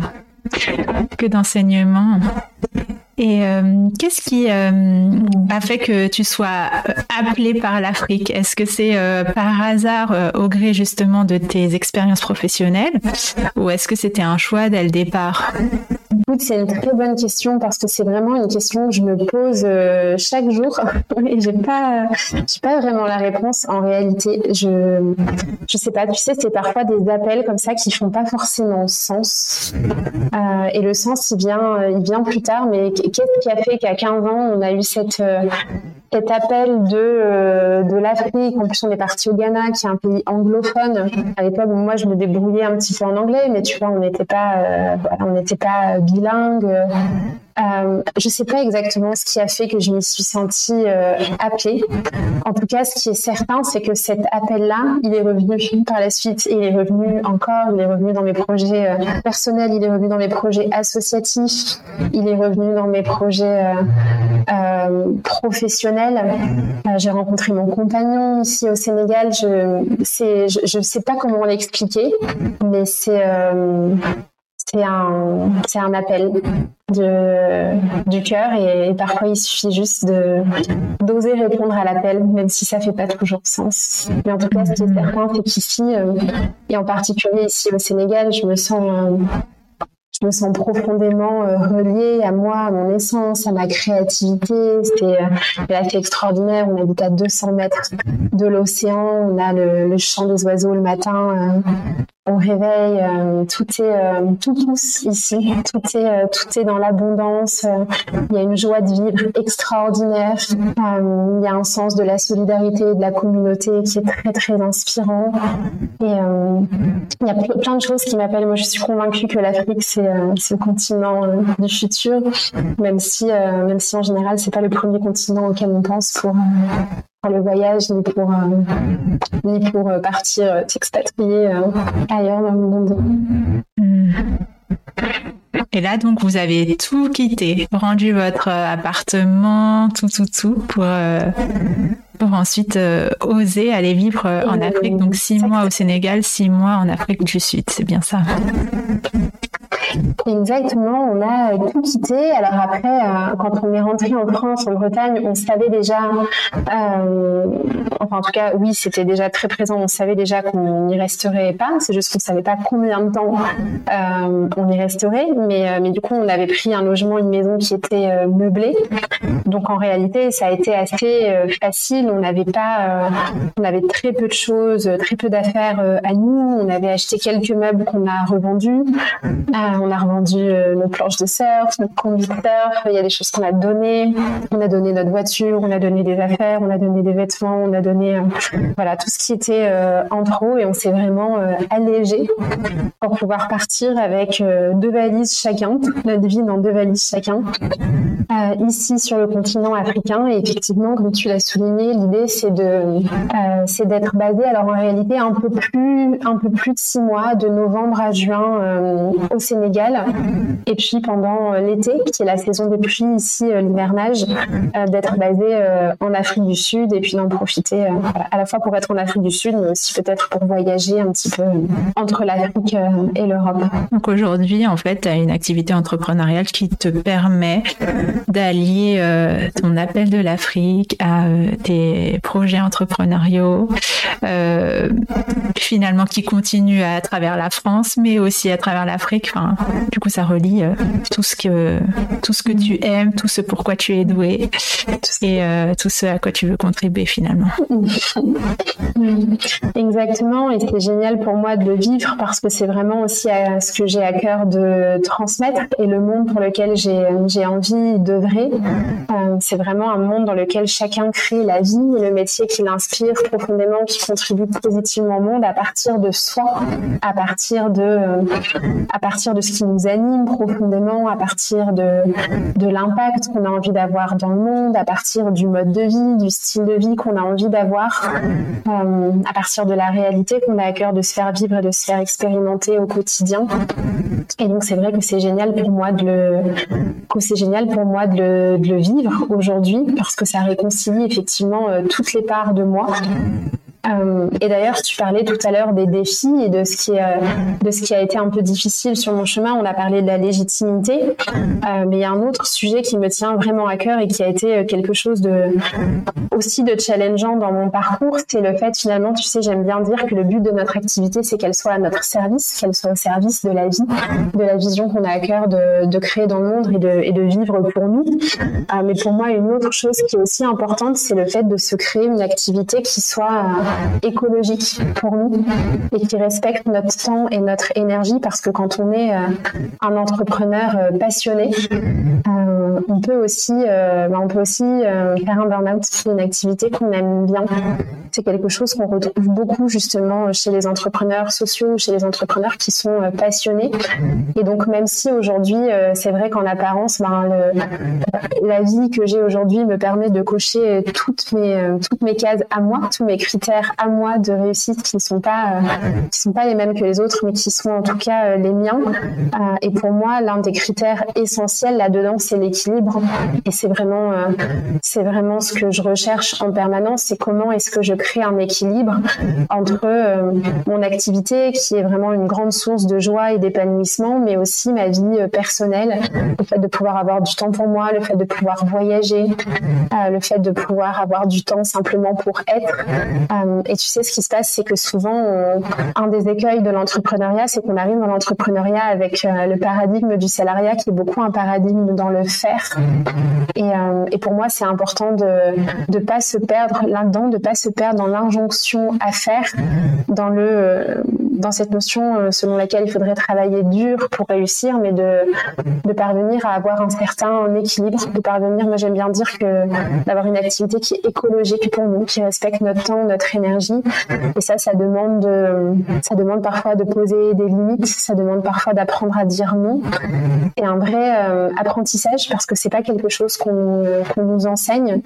Que d'enseignements. Et euh, qu'est-ce qui euh, a fait que tu sois appelée par l'Afrique? Est-ce que c'est par hasard au gré justement de tes expériences professionnelles? Ou est-ce que c'était un choix dès le départ?
C'est une très bonne question parce que c'est vraiment une question que je me pose chaque jour <laughs> et j'ai pas, j'ai pas vraiment la réponse en réalité. Je, je sais pas. Tu sais, c'est parfois des appels comme ça qui font pas forcément sens. et le sens, il vient, il vient plus tard. Mais qu'est-ce qui a fait qu'à 15 ans, on a eu euh, cet appel de, euh, de l'Afrique En plus, on est parti au Ghana, qui est un pays anglophone. À l'époque, moi, je me débrouillais un petit peu en anglais, mais tu vois, on n'était pas, euh, on n'était pas bilingue. Euh, je sais pas exactement ce qui a fait que je me suis sentie euh, appelée. En tout cas, ce qui est certain, c'est que cet appel-là, il est revenu par la suite. il est revenu encore, il est revenu dans mes projets euh, personnels, il est revenu dans mes projets associatifs, il est revenu dans mes projets euh, professionnels. J'ai rencontré mon compagnon ici au Sénégal. Je ne sais pas comment l'expliquer, mais c'est un appel du cœur et, parfois il suffit juste de, d'oser répondre à l'appel, même si ça fait pas toujours sens. Mais en tout cas, ce qui est certain, c'est qu'ici, euh, et en particulier ici au Sénégal, je me sens, euh, je me sens profondément euh, reliée à moi, à mon essence, à ma créativité. C'est assez extraordinaire. On habite à 200 mètres de l'océan. On a le, le chant des oiseaux le matin on réveille, euh, tout est euh, tout pousse ici, <laughs> tout est euh, tout est dans l'abondance. il y a une joie de vivre extraordinaire. il y a un sens de la solidarité et de la communauté qui est très très inspirant. Et il y a plein de choses qui m'appellent. Moi, je suis convaincue que l'Afrique c'est le continent du futur, même si même si en général c'est pas le premier continent auquel on pense pour le voyage, ni pour, euh, ni pour euh, partir euh, s'expatrier ailleurs dans le monde.
Et là, donc, vous avez tout quitté, rendu votre appartement, tout, tout, tout, pour, pour ensuite oser aller vivre en Afrique. Donc, six mois au Sénégal, six mois en Afrique du Sud. C'est bien ça.
Exactement, on a euh, tout quitté. Alors après, euh, quand on est rentré en France, en Bretagne, on savait déjà, euh, enfin en tout cas, oui, c'était déjà très présent. On savait déjà qu'on n'y resterait pas. C'est juste qu'on savait pas combien de temps on y resterait. Mais du coup, on avait pris un logement, une maison qui était meublée. Donc en réalité, ça a été assez facile. On n'avait pas, on avait très peu de choses, très peu d'affaires à nous. On avait acheté quelques meubles qu'on a revendus on a revendu euh, nos planches de surf, notre conducteur. Il y a des choses qu'on a données. On a donné notre voiture, on a donné des affaires, on a donné des vêtements, on a donné euh, voilà tout ce qui était euh, en trop et on s'est vraiment allégé pour pouvoir partir avec deux valises chacun, notre vie dans deux valises chacun. ici sur le continent africain et effectivement comme tu l'as souligné, l'idée c'est de c'est d'être basé alors en réalité un peu plus un peu plus de six mois de novembre à juin au Sénégal et puis pendant euh, l'été, qui est la saison des pluies ici, euh, l'hivernage, euh, d'être basé en Afrique du Sud et puis d'en profiter à la fois pour être en Afrique du Sud, mais aussi peut-être pour voyager un petit peu entre l'Afrique et l'Europe.
Donc aujourd'hui, en fait, tu as une activité entrepreneuriale qui te permet d'allier ton appel de l'Afrique à tes projets entrepreneuriaux, finalement qui continuent à travers la France, mais aussi à travers l'Afrique. Du coup, ça relie euh, tout ce que tout ce que tu aimes, tout ce pourquoi tu es doué et euh, tout ce à quoi tu veux contribuer finalement. <laughs>
Exactement, et c'est génial pour moi de le vivre parce que c'est vraiment aussi à ce que j'ai à cœur de transmettre et le monde pour lequel j'ai envie d'œuvrer. Euh, c'est vraiment un monde dans lequel chacun crée la vie et le métier qui l'inspire profondément, qui contribue positivement au monde à partir de soi, à partir de à partir de ce qui nous anime profondément, à partir de, de l'impact qu'on a envie d'avoir dans le monde, à partir du mode de vie, du style de vie qu'on a envie d'avoir, euh, à partir de la réalité qu'on a à cœur de se faire vivre et de se faire expérimenter au quotidien. Et donc c'est vrai que c'est génial pour moi de le, que c'est génial pour moi de le vivre aujourd'hui parce que ça réconcilie effectivement euh, toutes les parts de moi Euh, et d'ailleurs, tu parlais tout à l'heure des défis et de ce qui de ce qui a été un peu difficile sur mon chemin. On a parlé de la légitimité, mais il y a un autre sujet qui me tient vraiment à cœur et qui a été quelque chose de aussi de challengeant dans mon parcours, c'est le fait finalement, tu sais, j'aime bien dire que le but de notre activité, c'est qu'elle soit à notre service, qu'elle soit au service de la vie, de la vision qu'on a à cœur de, créer dans le monde et de, vivre pour nous. Euh, mais pour moi, une autre chose qui est aussi importante, c'est le fait de se créer une activité qui soit euh, écologique pour nous et qui respecte notre temps et notre énergie parce que quand on est euh, un entrepreneur passionné, on peut aussi, bah, on peut aussi faire un burn-out, une activité qu'on aime bien. C'est quelque chose qu'on retrouve beaucoup justement chez les entrepreneurs sociaux, chez les entrepreneurs qui sont passionnés. Et donc même si aujourd'hui, c'est vrai qu'en apparence, ben, la vie que j'ai aujourd'hui me permet de cocher toutes mes euh, toutes mes cases à moi, tous mes critères à moi de réussite qui ne sont pas euh, qui sont pas les mêmes que les autres, mais qui sont en tout cas euh, les miens. et pour moi, l'un des critères essentiels là-dedans, c'est l'équilibre. Et c'est vraiment c'est vraiment ce que je recherche en permanence. C'est comment est-ce que je crée un équilibre entre mon activité, qui est vraiment une grande source de joie et d'épanouissement, mais aussi ma vie personnelle, le fait de pouvoir avoir du temps pour moi, le fait de pouvoir voyager, euh, le fait de pouvoir avoir du temps simplement pour être. Euh, et tu sais, ce qui se passe, c'est que souvent, un des écueils de l'entrepreneuriat, c'est qu'on arrive dans l'entrepreneuriat avec euh, le paradigme du salariat qui est beaucoup un paradigme dans le faire. Et, pour moi, c'est important de ne pas se perdre là-dedans, de pas se perdre dans l'injonction à faire, dans le dans cette notion selon laquelle il faudrait travailler dur pour réussir, mais de, de parvenir à avoir un certain équilibre, de parvenir, moi j'aime bien dire que d'avoir une activité qui est écologique pour nous, qui respecte notre temps, notre énergie. Et ça, ça demande, de, ça demande parfois de poser des limites, ça demande parfois d'apprendre à dire non. Et un vrai euh, apprentissage parce que c'est pas quelque chose qu'on nous enseigne.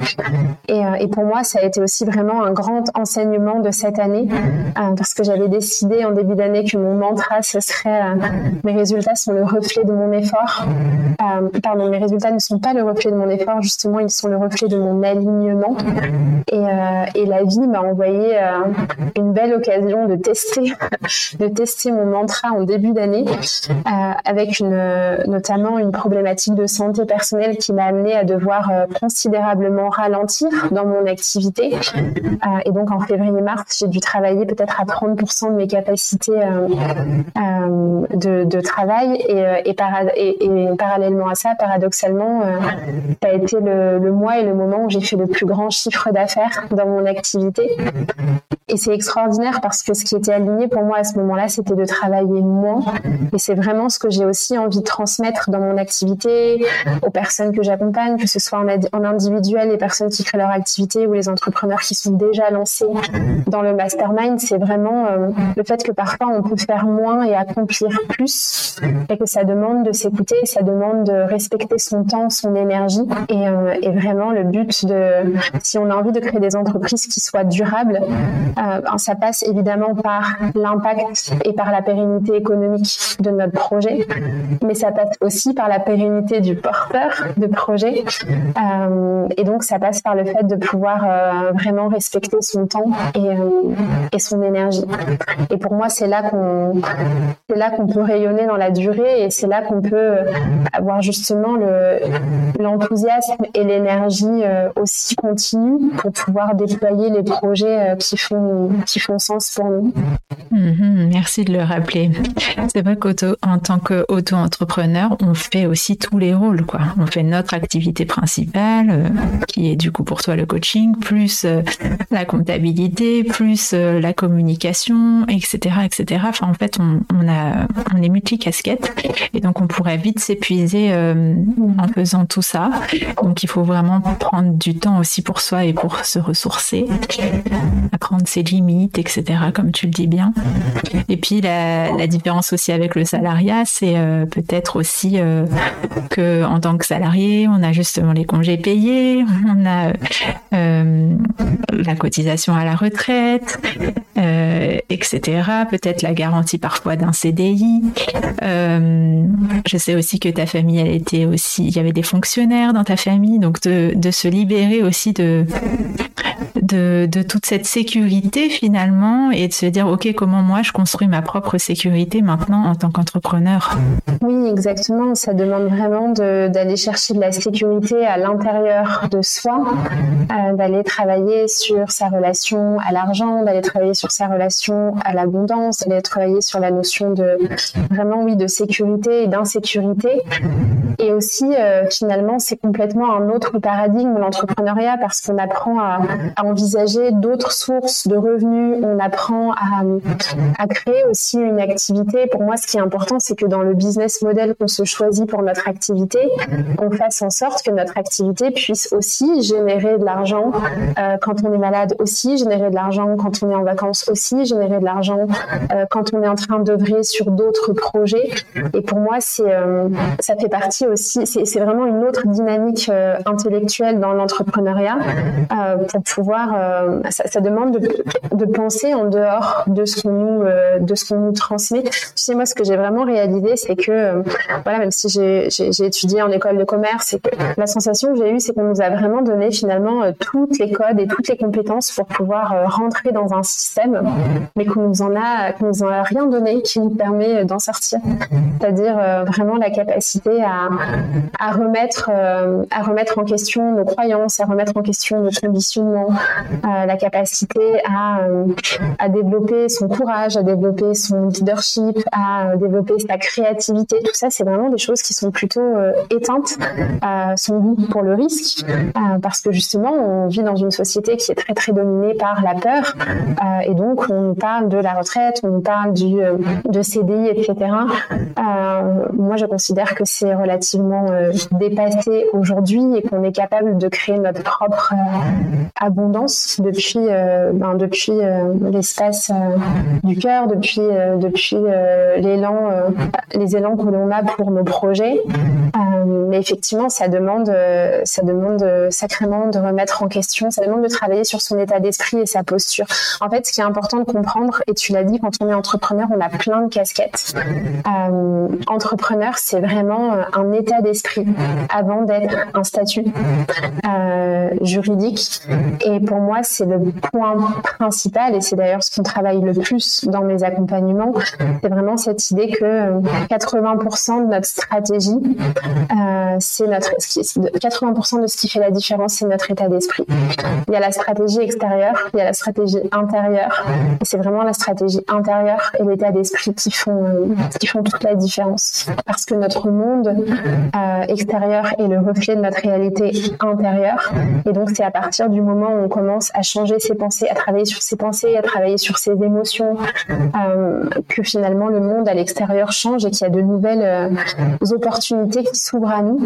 Et, euh, et, pour moi, ça a été aussi vraiment un grand enseignement de cette année euh, parce que j'avais décidé en début d'année que mon mantra, ce serait mes résultats sont le reflet de mon effort. pardon, mes résultats ne sont pas le reflet de mon effort, justement, ils sont le reflet de mon alignement. Et la vie m'a envoyé euh, une belle occasion de tester, <laughs> de tester mon mantra en début d'année, euh, avec notamment une problématique de santé personnelle qui m'a amené à devoir considérablement ralentir dans mon activité. et donc en février-mars, j'ai dû travailler peut-être à 30% de mes capacités de, travail et, parallèlement à ça, paradoxalement, ça a été le, mois et le moment où j'ai fait le plus grand chiffre d'affaires dans mon activité. Et c'est extraordinaire parce que ce qui était aligné pour moi à ce moment-là, c'était de travailler moins. Et c'est vraiment ce que j'ai aussi envie de transmettre dans mon activité aux personnes que j'accompagne, que ce soit en, individuel, les personnes qui créent leur activité ou les entrepreneurs qui sont déjà lancés dans le mastermind. C'est vraiment euh, le fait que parfois on peut faire moins et accomplir plus et que ça demande de s'écouter, ça demande de respecter son temps, son énergie et, euh, et, vraiment le but de si on a envie de créer des entreprises qui soient durables euh, ça passe évidemment par l'impact et par la pérennité économique de notre projet mais ça passe aussi par la pérennité du porteur de projet. Euh, et donc ça passe par le fait de pouvoir euh, vraiment respecter son temps et, son énergie. Et pour moi c'est là qu'on c'est là qu'on peut rayonner dans la durée et c'est là qu'on peut avoir justement le l'enthousiasme et l'énergie aussi continue pour pouvoir déployer les projets qui font, qui font sens pour nous.
Mhm, merci de le rappeler. C'est vrai qu'en tant qu'auto-entrepreneur, on fait aussi tous les rôles. Quoi. On fait notre activité principale, euh, qui est du coup pour toi le coaching, plus la comptabilité, plus la communication, etc. etc. En fait, on, on, a, on est multicasquette et donc on pourrait vite s'épuiser en faisant tout ça. Donc il faut vraiment prendre du temps aussi pour soi et pour se ressourcer, apprendre ses limites, etc. Comme tu le dis bien. Et puis la, différence aussi avec le salariat, c'est peut-être aussi que en tant que salarié, on a justement les congés payés, on a la cotisation à la retraite, etc. Peut-être la garantie parfois d'un CDI. je sais aussi que ta famille, elle était aussi, il y avait des fonctionnaires dans ta famille, donc de, de se libérer aussi de, de, de, toute cette sécurité finalement et de se dire ok comment moi je construis ma propre sécurité maintenant en tant qu'entrepreneur?
Oui exactement, ça demande vraiment d'aller chercher de la sécurité à l'intérieur de soi, euh, d'aller travailler sur sa relation à l'argent, d'aller travailler sur sa relation à l'abondance, d'aller travailler sur la notion de vraiment oui de sécurité et d'insécurité et aussi euh, finalement c'est complètement un autre paradigme l'entrepreneuriat parce qu'on apprend à, à envisager d'autres sources de revenus, on apprend à, créer aussi une activité. Pour moi, ce qui est important, c'est que dans le business model qu'on se choisit pour notre activité, on fasse en sorte que notre activité puisse aussi générer de l'argent euh, quand on est malade, aussi générer de l'argent quand on est en vacances, aussi générer de l'argent euh, quand on est en train d'œuvrer sur d'autres projets. Et pour moi, c'est euh, ça fait partie aussi, c'est vraiment une autre dynamique intellectuelle dans l'entrepreneuriat pour pouvoir ça, demande de, penser en dehors de ce qu'on nous euh, de ce qu'on nous transmet. Tu sais moi ce que j'ai vraiment réalisé c'est que euh, voilà même si j'ai étudié en école de commerce la sensation que j'ai eue c'est qu'on nous a vraiment donné finalement toutes les codes et toutes les compétences pour pouvoir rentrer dans un système mais qu'on nous en a qu'on nous en a rien donné qui nous permet d'en sortir. C'est-à-dire vraiment la capacité à, remettre à remettre en question nos croyances, à remettre en question nos conditionnements, euh, la capacité à, euh, à développer son courage, à développer son leadership, à développer sa créativité. Tout ça, c'est vraiment des choses qui sont plutôt euh, éteintes son goût pour le risque, parce que justement, on vit dans une société qui est très très dominée par la peur, et donc on parle de la retraite, on parle du de CDI, etc. moi, je considère que c'est relativement dépassé aujourd'hui et qu'on est capable de créer notre propre abondance depuis euh, ben, depuis euh, l'espace euh, du cœur, depuis depuis l'élan les élans que l'on a pour nos projets. mais effectivement, ça demande ça demande sacrément de remettre en question, ça demande de travailler sur son état d'esprit et sa posture. En fait, ce qui est important de comprendre, et tu l'as dit, quand on est entrepreneur, on a plein de casquettes. entrepreneur, c'est vraiment un état d'esprit avant d'être un statut juridique et pour moi, c'est le point principal, et c'est d'ailleurs ce qu'on travaille le plus dans mes accompagnements, c'est vraiment cette idée que 80% euh, de notre stratégie, euh, c'est notre 80% de ce qui fait la différence, c'est notre état d'esprit. Il y a la stratégie extérieure, il y a la stratégie intérieure, et c'est vraiment la stratégie intérieure et l'état d'esprit qui font euh, qui font toute la différence, parce que notre monde extérieur est le reflet de notre réalité intérieure, et donc c'est à partir du moment où on commence à changer ses pensées, à travailler sur ses pensées, à travailler sur ses émotions, euh, que finalement le monde à l'extérieur change et qu'il y a de nouvelles euh, opportunités qui s'ouvrent à nous.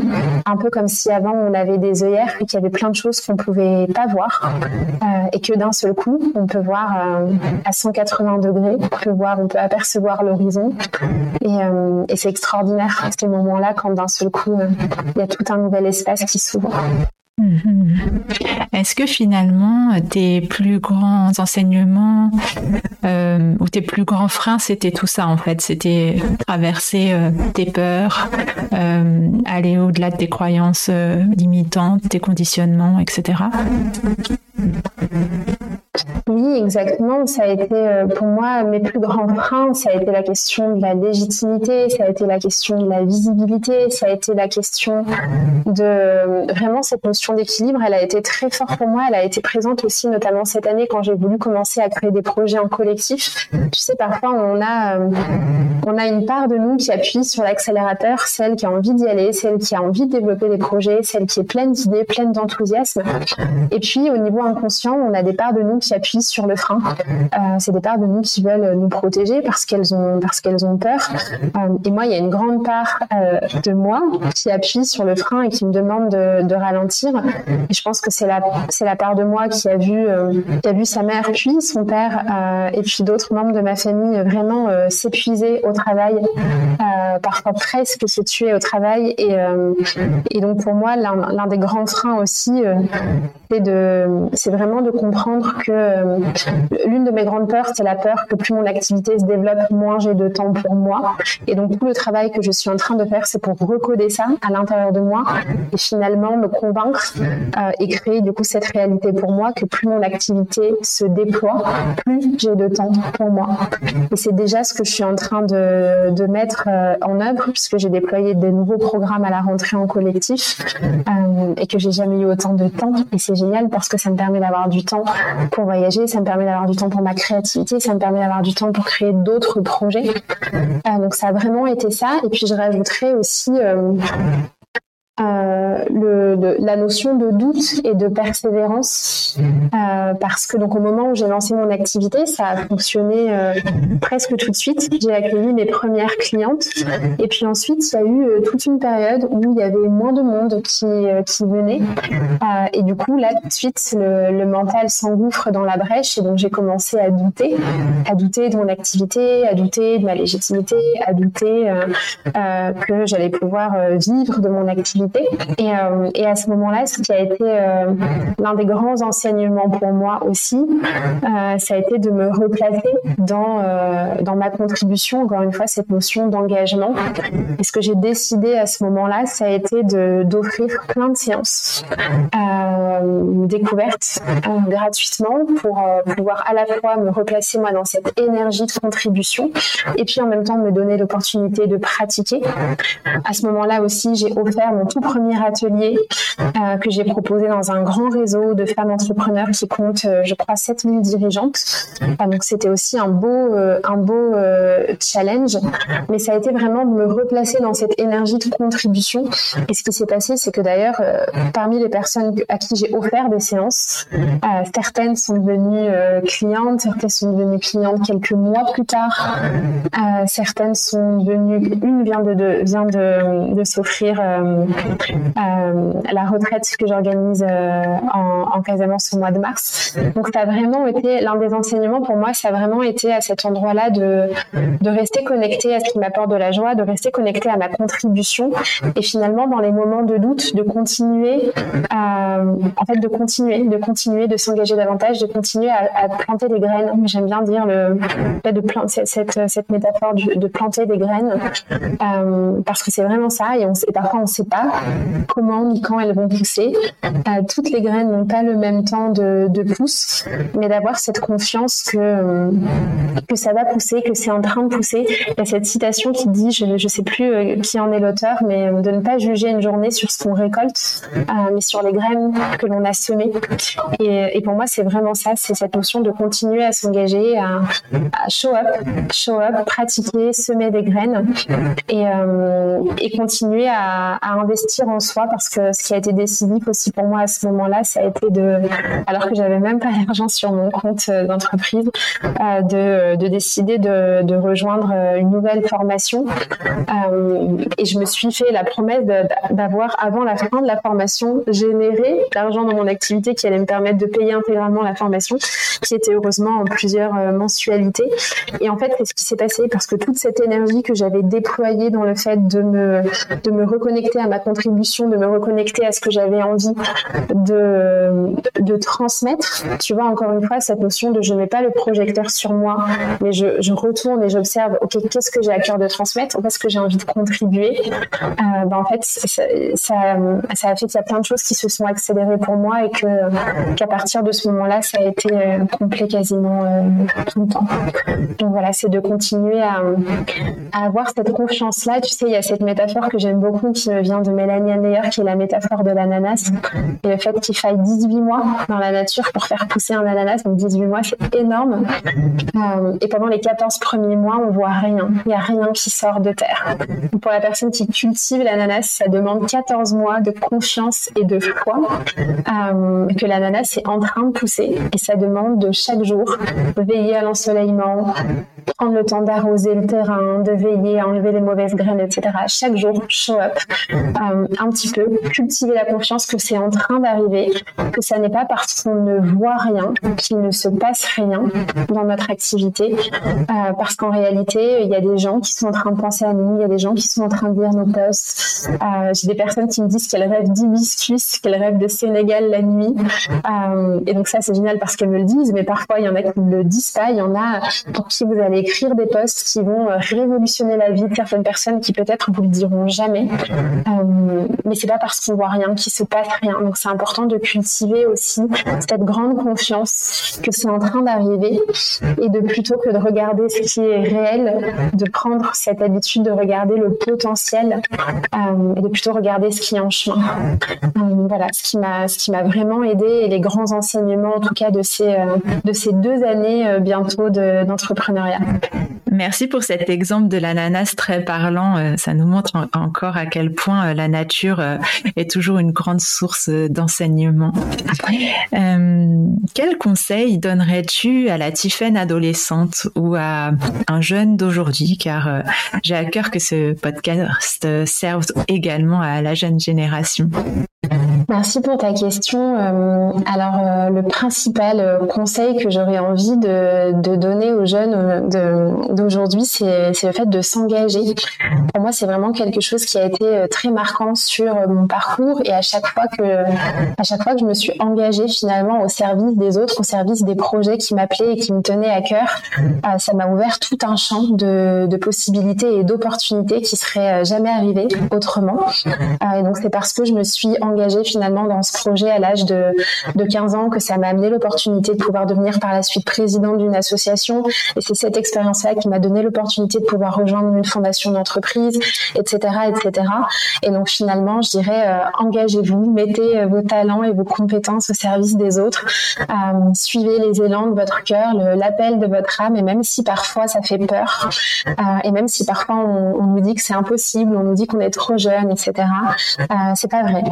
Un peu comme si avant on avait des œillères et qu'il y avait plein de choses qu'on pouvait pas voir euh, et que d'un seul coup on peut voir à 180 degrés, on peut voir, on peut apercevoir l'horizon et, et c'est extraordinaire ces moments-là quand d'un seul coup il y a tout un nouvel espace qui s'ouvre.
Mhm. Est-ce que finalement tes plus grands enseignements euh, ou tes plus grands freins c'était tout ça en fait? C'était traverser euh, tes peurs euh, aller au-delà de tes croyances euh, limitantes tes conditionnements etc
oui, exactement. Ça a été euh, pour moi mes plus grands freins. Ça a été la question de la légitimité, ça a été la question de la visibilité, ça a été la question de vraiment cette notion d'équilibre. Elle a été très forte pour moi. Elle a été présente aussi, notamment cette année quand j'ai voulu commencer à créer des projets en collectif. Tu sais, parfois on a euh, on a une part de nous qui appuie sur l'accélérateur, celle qui a envie d'y aller, celle qui a envie de développer des projets, celle qui est pleine d'idées, pleine d'enthousiasme. Et puis au niveau inconscient, on a des parts de nous qui appuient sur le frein. c'est des parts de nous qui veulent nous protéger parce qu'elles ont parce qu'elles ont peur. et moi, il y a une grande part de moi qui appuie sur le frein et qui me demande de, ralentir. Et je pense que c'est la c'est la part de moi qui a vu qui a vu sa mère puis son père et puis d'autres membres de ma famille vraiment s'épuiser au travail, parfois presque se tuer au travail et et donc pour moi, l'un des grands freins aussi, euh, c'est de, c'est vraiment de comprendre que euh, l'une de mes grandes peurs, c'est la peur que plus mon activité se développe, moins j'ai de temps pour moi. Et donc tout le travail que je suis en train de faire, c'est pour recoder ça à l'intérieur de moi et finalement me convaincre euh, et créer du coup cette réalité pour moi que plus mon activité se déploie, plus j'ai de temps pour moi. Et c'est déjà ce que je suis en train de, mettre en œuvre puisque j'ai déployé des nouveaux programmes à la rentrée en collectif euh, et que j'ai jamais eu autant de temps. Et c'est génial parce que ça me permet d'avoir du temps pour voyager, ça me permet d'avoir du temps pour ma créativité, ça me permet d'avoir du temps pour créer d'autres projets. Euh, donc ça a vraiment été ça. Et puis je rajouterais aussi euh, la notion de doute et de persévérance. Euh, parce que donc au moment où j'ai lancé mon activité ça a fonctionné euh, presque tout de suite. J'ai accueilli mes premières clientes. Et puis ensuite il y a eu toute une période où il y avait moins de monde qui, qui venait. Et du coup là tout de suite le mental s'engouffre dans la brèche. Et donc j'ai commencé à douter. À douter de mon activité à douter de ma légitimité à douter que j'allais pouvoir vivre de mon activité et, euh, et à ce moment-là, ce qui a été euh, l'un des grands enseignements pour moi aussi, euh, ça a été de me replacer dans, dans ma contribution, encore une fois, cette notion d'engagement. Et ce que j'ai décidé à ce moment-là, ça a été d'offrir plein de séances découvertes gratuitement pour pouvoir à la fois me replacer moi dans cette énergie de contribution et puis en même temps me donner l'opportunité de pratiquer. À ce moment-là aussi, j'ai offert mon tout premier atelier euh, que j'ai proposé dans un grand réseau de femmes entrepreneurs qui compte, euh, je crois, 7000 dirigeantes. Euh, donc c'était aussi un beau, un beau challenge, mais ça a été vraiment de me replacer dans cette énergie de contribution. Et ce qui s'est passé, c'est que d'ailleurs, parmi les personnes à qui j'ai offert des séances, certaines sont devenues clientes, certaines sont devenues clientes quelques mois plus tard, certaines sont devenues, une vient de, vient de, s'offrir euh, la retraite que j'organise euh, en, en Casamance au mois de mars. Donc ça a vraiment été l'un des enseignements pour moi, ça a vraiment été à cet endroit-là de, de rester connecté à ce qui m'apporte de la joie, de rester connecté à ma contribution et finalement dans les moments de doute de continuer à, en fait de continuer, de continuer de s'engager davantage, de continuer à, planter des graines. J'aime bien dire le de planter cette, cette métaphore de, planter des graines euh, parce que c'est vraiment ça et, parfois on sait pas comment ni quand elles vont pousser. Euh, toutes les graines n'ont pas le même temps de, de pousse, mais d'avoir cette confiance que, euh, que ça va pousser, que c'est en train de pousser. Il y a cette citation qui dit, je ne sais plus euh, qui en est l'auteur, mais de ne pas juger une journée sur ce qu'on récolte, mais sur les graines que l'on a semées. Et, pour moi, c'est vraiment ça, c'est cette notion de continuer à s'engager, à, show up, show up, pratiquer, semer des graines et, continuer à investir en soi parce que ce qui a été décisif aussi pour moi à ce moment-là, ça a été de, alors que j'avais même pas <laughs> d'argent sur mon compte euh, d'entreprise, euh, de, de, décider de, rejoindre euh, une nouvelle formation. Euh, et je me suis fait la promesse d'avoir, avant la fin de la formation, généré l'argent dans mon activité qui allait me permettre de payer intégralement la formation, qui était heureusement en plusieurs mensualités. Et en fait, c'est ce qui s'est passé parce que toute cette énergie que j'avais déployée dans le fait de me, de me reconnecter à ma de me reconnecter à ce que j'avais envie de, de transmettre. Tu vois, encore une fois, cette notion de je mets pas le projecteur sur moi, mais je, je retourne et j'observe, ok, qu'est-ce que j'ai à cœur de transmettre, qu'est-ce que j'ai envie de contribuer. Euh, ben, en fait, ça, ça, a fait qu'il y a plein de choses qui se sont accélérées pour moi et que qu'à partir de ce moment-là, ça a été euh, complet quasiment euh, tout le temps. Donc voilà, c'est de continuer à, avoir cette confiance-là. Tu sais, il y a cette métaphore que j'aime beaucoup qui vient de Mélanie Meyer, qui est la métaphore de l'ananas, et le fait qu'il faille 18 mois dans la nature pour faire pousser un ananas, donc 18 mois, c'est énorme. Euh, et pendant les 14 premiers mois, on voit rien. Il n'y a rien qui sort de terre. Pour la personne qui cultive l'ananas, ça demande 14 mois de confiance et de foi euh, que l'ananas est en train de pousser. Et ça demande de chaque jour veiller à l'ensoleillement, prendre le temps d'arroser le terrain, de veiller à enlever les mauvaises graines, etc. Chaque jour, show up un petit peu, cultiver la confiance que c'est en train d'arriver, que ça n'est pas parce qu'on ne voit rien qu'il ne se passe rien dans notre activité, euh, parce qu'en réalité, il y a des gens qui sont en train de penser à nous, il y a des gens qui sont en train de lire nos posts. Euh, j'ai des personnes qui me disent qu'elles rêvent d'hibiscus, qu'elles rêvent de Sénégal la nuit. et donc ça, c'est génial parce qu'elles me le disent, mais parfois, il y en a qui ne le disent pas. Il y en a pour qui vous allez écrire des posts qui vont révolutionner la vie de certaines personnes qui peut-être vous le diront jamais. Euh, mais c'est pas parce qu'on voit rien qu'il se passe rien. Donc c'est important de cultiver aussi cette grande confiance que c'est en train d'arriver et de plutôt que de regarder ce qui est réel, de prendre cette habitude de regarder le potentiel euh, et de plutôt regarder ce qui est en chemin. Euh, voilà, ce qui m'a ce qui m'a vraiment aidé et les grands enseignements en tout cas de ces de ces deux années bientôt d'entrepreneuriat.
Merci pour cet exemple de l'ananas très parlant. Ça nous montre encore à quel point la nature euh, est toujours une grande source d'enseignement. Euh, quel conseil donnerais-tu à la Tiffaine adolescente ou à un jeune d'aujourd'hui? Car euh, j'ai à cœur que ce podcast serve également à la jeune génération.
Merci pour ta question. alors, le principal conseil que j'aurais envie de, donner aux jeunes d'aujourd'hui, c'est le fait de s'engager. Pour moi, c'est vraiment quelque chose qui a été très marquant sur euh, mon parcours et à chaque fois que à chaque fois que je me suis engagée finalement au service des autres, au service des projets qui m'appelaient et qui me tenaient à cœur, euh, ça m'a ouvert tout un champ de, possibilités et d'opportunités qui seraient euh, jamais arrivées autrement. et donc c'est parce que je me suis engagée finalement dans ce projet à l'âge de, de 15 ans que ça m'a amené l'opportunité de pouvoir devenir par la suite présidente d'une association et c'est cette expérience-là qui m'a donné l'opportunité de pouvoir rejoindre une fondation d'entreprise, etc., etc. Et donc finalement, je dirais, euh, engagez-vous, mettez euh, vos talents et vos compétences au service des autres, euh, suivez les élans de votre cœur, l'appel de votre âme, et même si parfois ça fait peur, et même si parfois on, on nous dit que c'est impossible, on nous dit qu'on est trop jeune, etc. c'est pas vrai.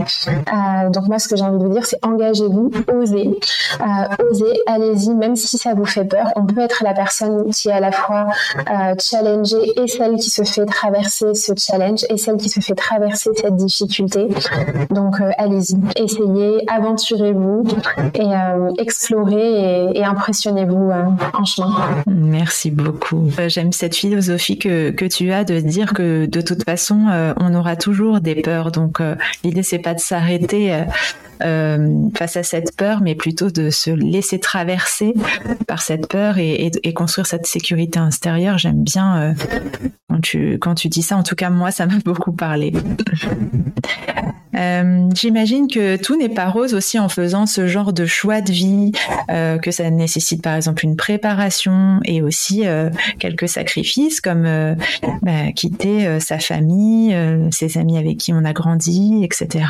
Donc moi, ce que j'ai envie de vous dire, c'est engagez-vous, osez, osez, allez-y, même si ça vous fait peur. On peut être la personne qui est à la fois challengée et celle qui se fait traverser ce challenge et celle qui se fait traverser cette difficulté. Donc euh, allez-y, essayez, aventurez-vous et euh, explorez et, impressionnez-vous euh, en chemin.
Merci beaucoup. J'aime cette philosophie que, que tu as de dire que de toute façon, on aura toujours des peurs. Donc l'idée c'est pas de s'arrêter euh, face à cette peur, mais plutôt de se laisser traverser par cette peur et, construire cette sécurité intérieure. J'aime bien euh, quand tu dis ça. En tout cas, moi, ça m'a <laughs> beaucoup parlé. Euh, J'imagine que tout n'est pas rose aussi en faisant ce genre de choix de vie, euh, que ça nécessite par exemple une préparation et aussi euh, quelques sacrifices comme bah, quitter sa famille, ses amis avec qui on a grandi, etc.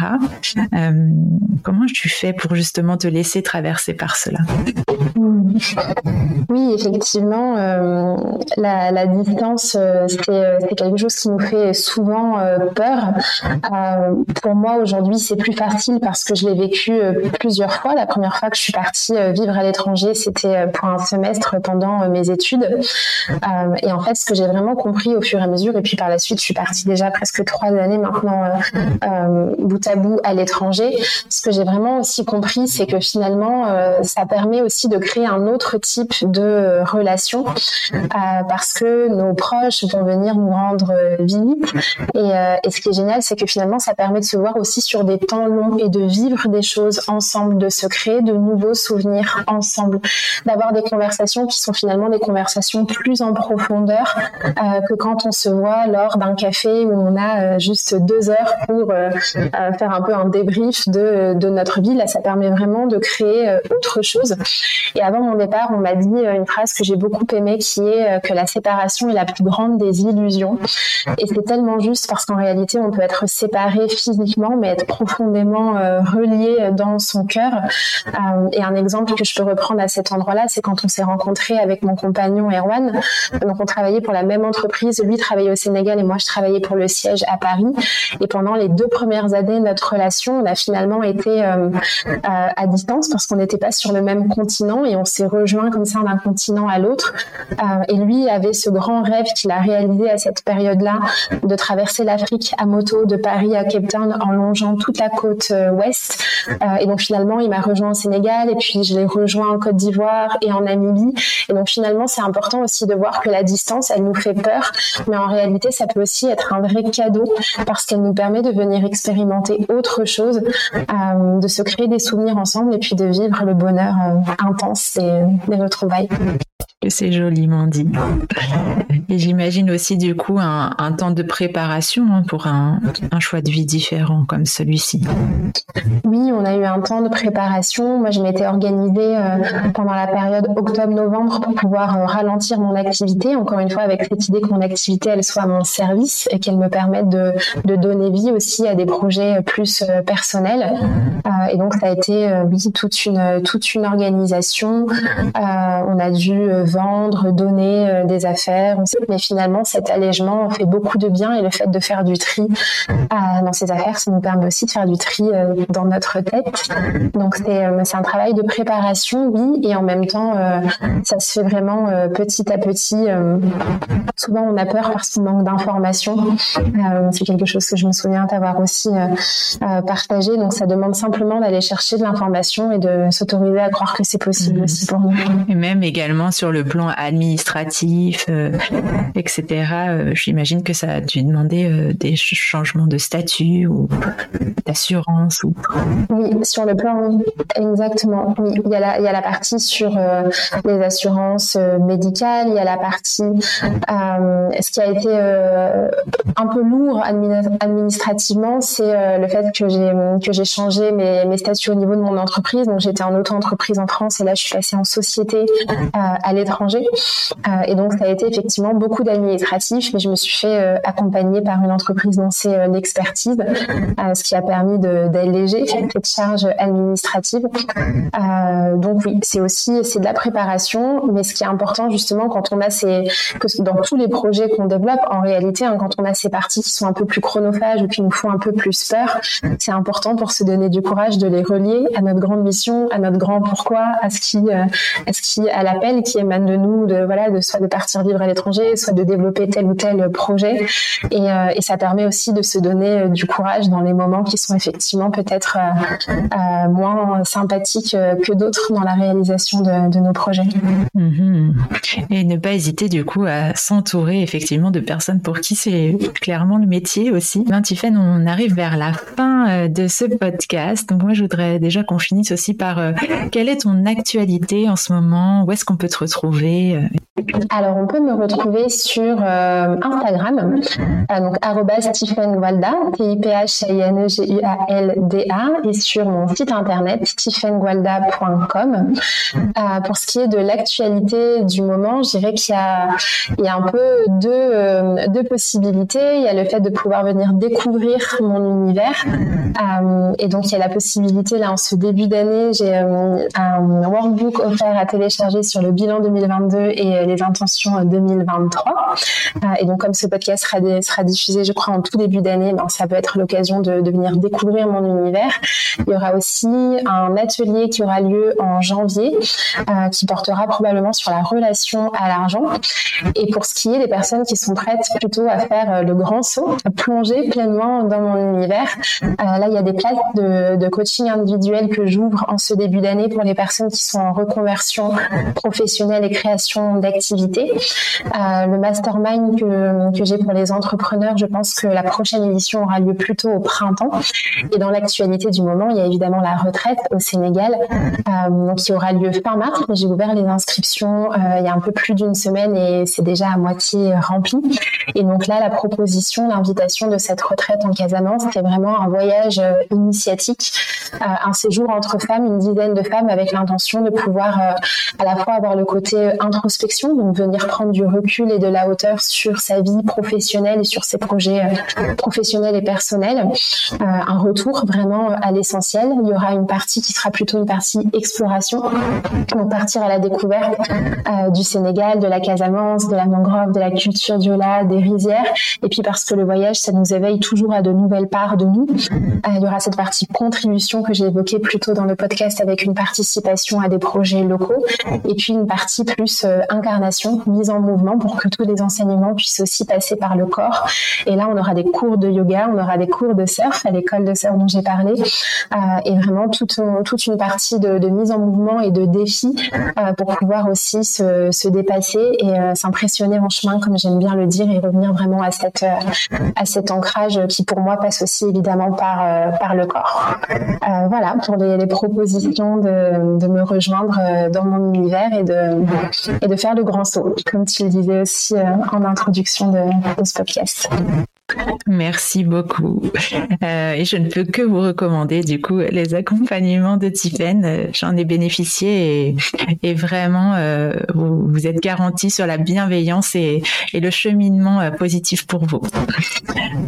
Comment tu fais pour justement te laisser traverser par cela?
Oui, effectivement, la, la, distance, c'est quelque chose qui nous fait souvent peur. pour moi, aujourd'hui, c'est plus facile parce que je l'ai vécu plusieurs fois. La première fois que je suis partie vivre à l'étranger, c'était pour un semestre pendant mes études. et en fait, ce que j'ai vraiment compris au fur et à mesure, et puis par la suite, je suis partie déjà presque trois années maintenant bout à bout à l'étranger. Ce que j'ai vraiment aussi compris, c'est que finalement, euh, ça permet aussi de créer un autre type de relation euh, parce que nos proches vont venir nous rendre visite. Et ce qui est génial, c'est que finalement, ça permet de se voir aussi sur des temps longs et de vivre des choses ensemble, de se créer de nouveaux souvenirs ensemble, d'avoir des conversations qui sont finalement des conversations plus en profondeur euh, que quand on se voit lors d'un café où on a euh, juste deux heures pour euh, faire un peu un débrief de, de notre vie. Là, ça permet vraiment de créer autre chose. Et avant mon départ, on m'a dit une phrase que j'ai beaucoup aimée qui est que la séparation est la plus grande des illusions. Et c'est tellement juste parce qu'en réalité, on peut être séparé physiquement, mais être profondément relié dans son cœur. et un exemple que je peux reprendre à cet endroit-là, c'est quand on s'est rencontré avec mon compagnon Erwan. Donc, on travaillait pour la même entreprise. Lui travaillait au Sénégal et moi, je travaillais pour le siège à Paris. Et pendant les deux premières années de notre relation, on a finalement été euh, à, distance parce qu'on n'était pas sur le même continent et on s'est rejoint comme ça d'un continent à l'autre. Euh, et lui avait ce grand rêve qu'il a réalisé à cette période-là de traverser l'Afrique à moto de Paris à Cape Town en longeant toute la côte euh, ouest. et donc finalement, il m'a rejoint au Sénégal et puis je l'ai rejoint en Côte d'Ivoire et en Namibie. Et donc finalement, c'est important aussi de voir que la distance, elle nous fait peur, mais en réalité, ça peut aussi être un vrai cadeau parce qu'elle nous permet de venir expérimenter autre chose, euh, de se créer des souvenirs ensemble et puis de vivre le bonheur euh, intense des retrouvailles.
C'est joliment dit. Et j'imagine aussi du coup un, temps de préparation hein, pour un, choix de vie différent comme celui-ci.
Oui, on a eu un temps de préparation. Moi, je m'étais organisée euh, pendant la période octobre-novembre pour pouvoir euh, ralentir mon activité. Encore une fois, avec cette idée que mon activité, elle soit mon service et qu'elle me permette de, donner vie aussi à des projets plus euh, personnels. et donc, ça a été oui, toute une toute une organisation. on a dû vendre, donner euh, des affaires. Mais finalement, cet allègement fait beaucoup de bien et le fait de faire du tri euh, dans ces affaires, ça nous permet aussi de faire du tri euh, dans notre tête. Donc c'est un travail de préparation, oui, et en même temps, ça se fait vraiment petit à petit. souvent, on a peur parce qu'on manque d'informations. c'est quelque chose que je me souviens d'avoir aussi partagé. Donc ça demande simplement d'aller chercher de l'information et de s'autoriser à croire que c'est possible mmh. aussi pour nous.
Et même également sur le plan administratif, euh, etc. Euh, j'imagine que ça a dû demander euh, des changements de statut ou d'assurance. Ou...
Oui, sur le plan, exactement. Oui, il y a la, partie sur les assurances médicales, il y a la partie, ce qui a été un peu lourd administrativement, c'est le fait que j'ai que j'ai changé mes, mes statuts au niveau de mon entreprise. Donc j'étais en auto-entreprise en France et là je suis passée en société à l'étranger euh, et donc, ça a été effectivement beaucoup d'administratifs, mais je me suis fait euh, accompagner par une entreprise c'est euh, l'expertise, ce qui a permis d'alléger cette charge administrative. donc oui, c'est aussi c'est de la préparation, mais ce qui est important justement quand on a ces que dans tous les projets qu'on développe, en réalité, hein, quand on a ces parties qui sont un peu plus chronophages ou qui nous font un peu plus peur, c'est important pour se donner du courage de les relier à notre grande mission, à notre grand pourquoi, à ce qui, à ce qui, à l'appel qui émane de nous, de voilà, de soit de partir vivre à l'étranger, soit de développer tel ou tel projet. Et, euh, ça permet aussi de se donner euh, du courage dans les moments qui sont effectivement peut-être euh, moins sympathiques que d'autres dans la réalisation de, nos projets.
Mhm. Et ne pas hésiter du coup à s'entourer effectivement de personnes pour qui c'est clairement le métier aussi. Ben, Tiffen, on arrive vers la fin de ce podcast. Donc moi, je voudrais déjà qu'on finisse aussi par quelle est ton actualité en ce moment? Où est-ce qu'on peut te retrouver euh,
alors, on peut me retrouver sur euh, Instagram, euh, donc @stephengualda, T I P H I N E G U A L D A, et sur mon site internet stephengualda.com. pour ce qui est de l'actualité du moment, je dirais qu'il y y a un peu deux, deux possibilités. Il y a le fait de pouvoir venir découvrir mon univers, et donc il y a la possibilité là en ce début d'année, j'ai un workbook offert à télécharger sur le bilan 2020 et euh, les intentions 2023. Euh, et donc, comme ce podcast sera, diffusé, je crois, en tout début d'année, ben, ça peut être l'occasion de, venir découvrir mon univers. Il y aura aussi un atelier qui aura lieu en janvier, euh, qui portera probablement sur la relation à l'argent. Et pour ce qui est des personnes qui sont prêtes plutôt à faire le grand saut, à plonger pleinement dans mon univers, là, il y a des places de coaching individuel que j'ouvre en ce début d'année pour les personnes qui sont en reconversion professionnelle et création d'activités. le mastermind que, que j'ai pour les entrepreneurs, je pense que la prochaine édition aura lieu plutôt au printemps. Et dans l'actualité du moment, il y a évidemment la retraite au Sénégal, euh, qui aura lieu fin mars. J'ai ouvert les inscriptions euh, il y a un peu plus d'une semaine et c'est déjà à moitié rempli. Et donc là, la proposition, l'invitation de cette retraite en Casamance, c'est vraiment un voyage euh, initiatique, euh, un séjour entre femmes, une dizaine de femmes, avec l'intention de pouvoir à la fois avoir le côté introspection, donc venir prendre du recul et de la hauteur sur sa vie professionnelle et sur ses projets professionnels et personnels, un retour vraiment à l'essentiel. Il y aura une partie qui sera plutôt une partie exploration, donc partir à la découverte euh, du Sénégal, de la Casamance, de la mangrove, de la culture diola, des rizières, et puis parce que le voyage, ça nous éveille toujours à de nouvelles parts de nous. Euh, il y aura cette partie contribution que j'ai évoquée plus tôt dans le podcast avec une participation à des projets locaux, et puis une partie plus euh, incarnation, mise en mouvement pour que tous les enseignements puissent aussi passer par le corps. Et là, on aura des cours de yoga, on aura des cours de surf à l'école de surf dont j'ai parlé, et vraiment toute, toute une partie de, mise en mouvement et de défis pour pouvoir aussi se, dépasser et euh, s'impressionner en chemin, comme j'aime bien le dire, et revenir vraiment à, cette, euh, à cet ancrage qui pour moi passe aussi évidemment par, euh, par le corps. voilà, pour les, propositions de, de, me rejoindre dans mon univers et de, et de faire le grand saut, comme tu le disais aussi en introduction de, de ce podcast.
Merci beaucoup. Euh, et je ne peux que vous recommander du coup les accompagnements de Tiffen. J'en ai bénéficié et, vraiment euh, vous, êtes garanti sur la bienveillance et, le cheminement euh, positif pour vous.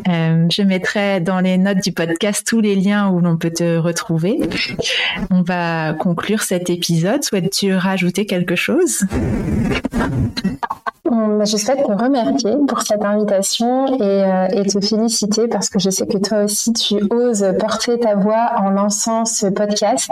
je mettrai dans les notes du podcast tous les liens où l'on peut te retrouver. On va conclure cet épisode. Souhaites-tu rajouter quelque chose?
Je souhaite te remercier pour cette invitation et, euh, et, te féliciter parce que je sais que toi aussi tu oses porter ta voix en lançant ce podcast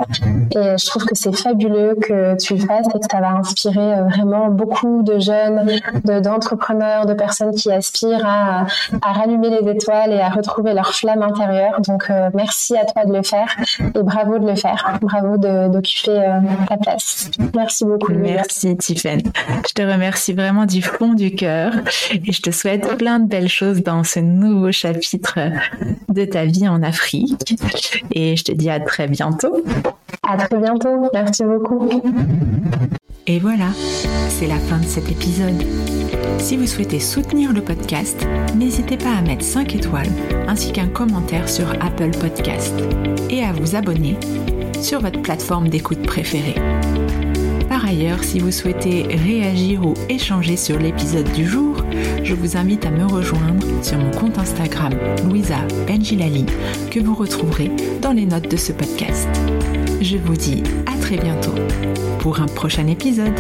et je trouve que c'est fabuleux que tu le fasses et que ça va inspirer euh, vraiment beaucoup de jeunes, d'entrepreneurs, de, personnes qui aspirent à, rallumer les étoiles et à retrouver leur flamme intérieure. Donc euh, merci à toi de le faire et bravo de le faire, bravo d'occuper ta place. Merci beaucoup.
Merci Tiffany. Je te remercie vraiment du fond du cœur et je te souhaite plein de belles choses dans ce nouveau chapitre de ta vie en Afrique. Et je te dis à très bientôt.
À très bientôt. Merci beaucoup.
Et voilà, c'est la fin de cet épisode. Si vous souhaitez soutenir le podcast, n'hésitez pas à mettre 5 étoiles ainsi qu'un commentaire sur Apple Podcast et à vous abonner sur votre plateforme d'écoute préférée. Par ailleurs, si vous souhaitez réagir ou échanger sur l'épisode du jour, je vous invite à me rejoindre sur mon compte Instagram Louisa Benjilali que vous retrouverez dans les notes de ce podcast. Je vous dis à très bientôt pour un prochain épisode.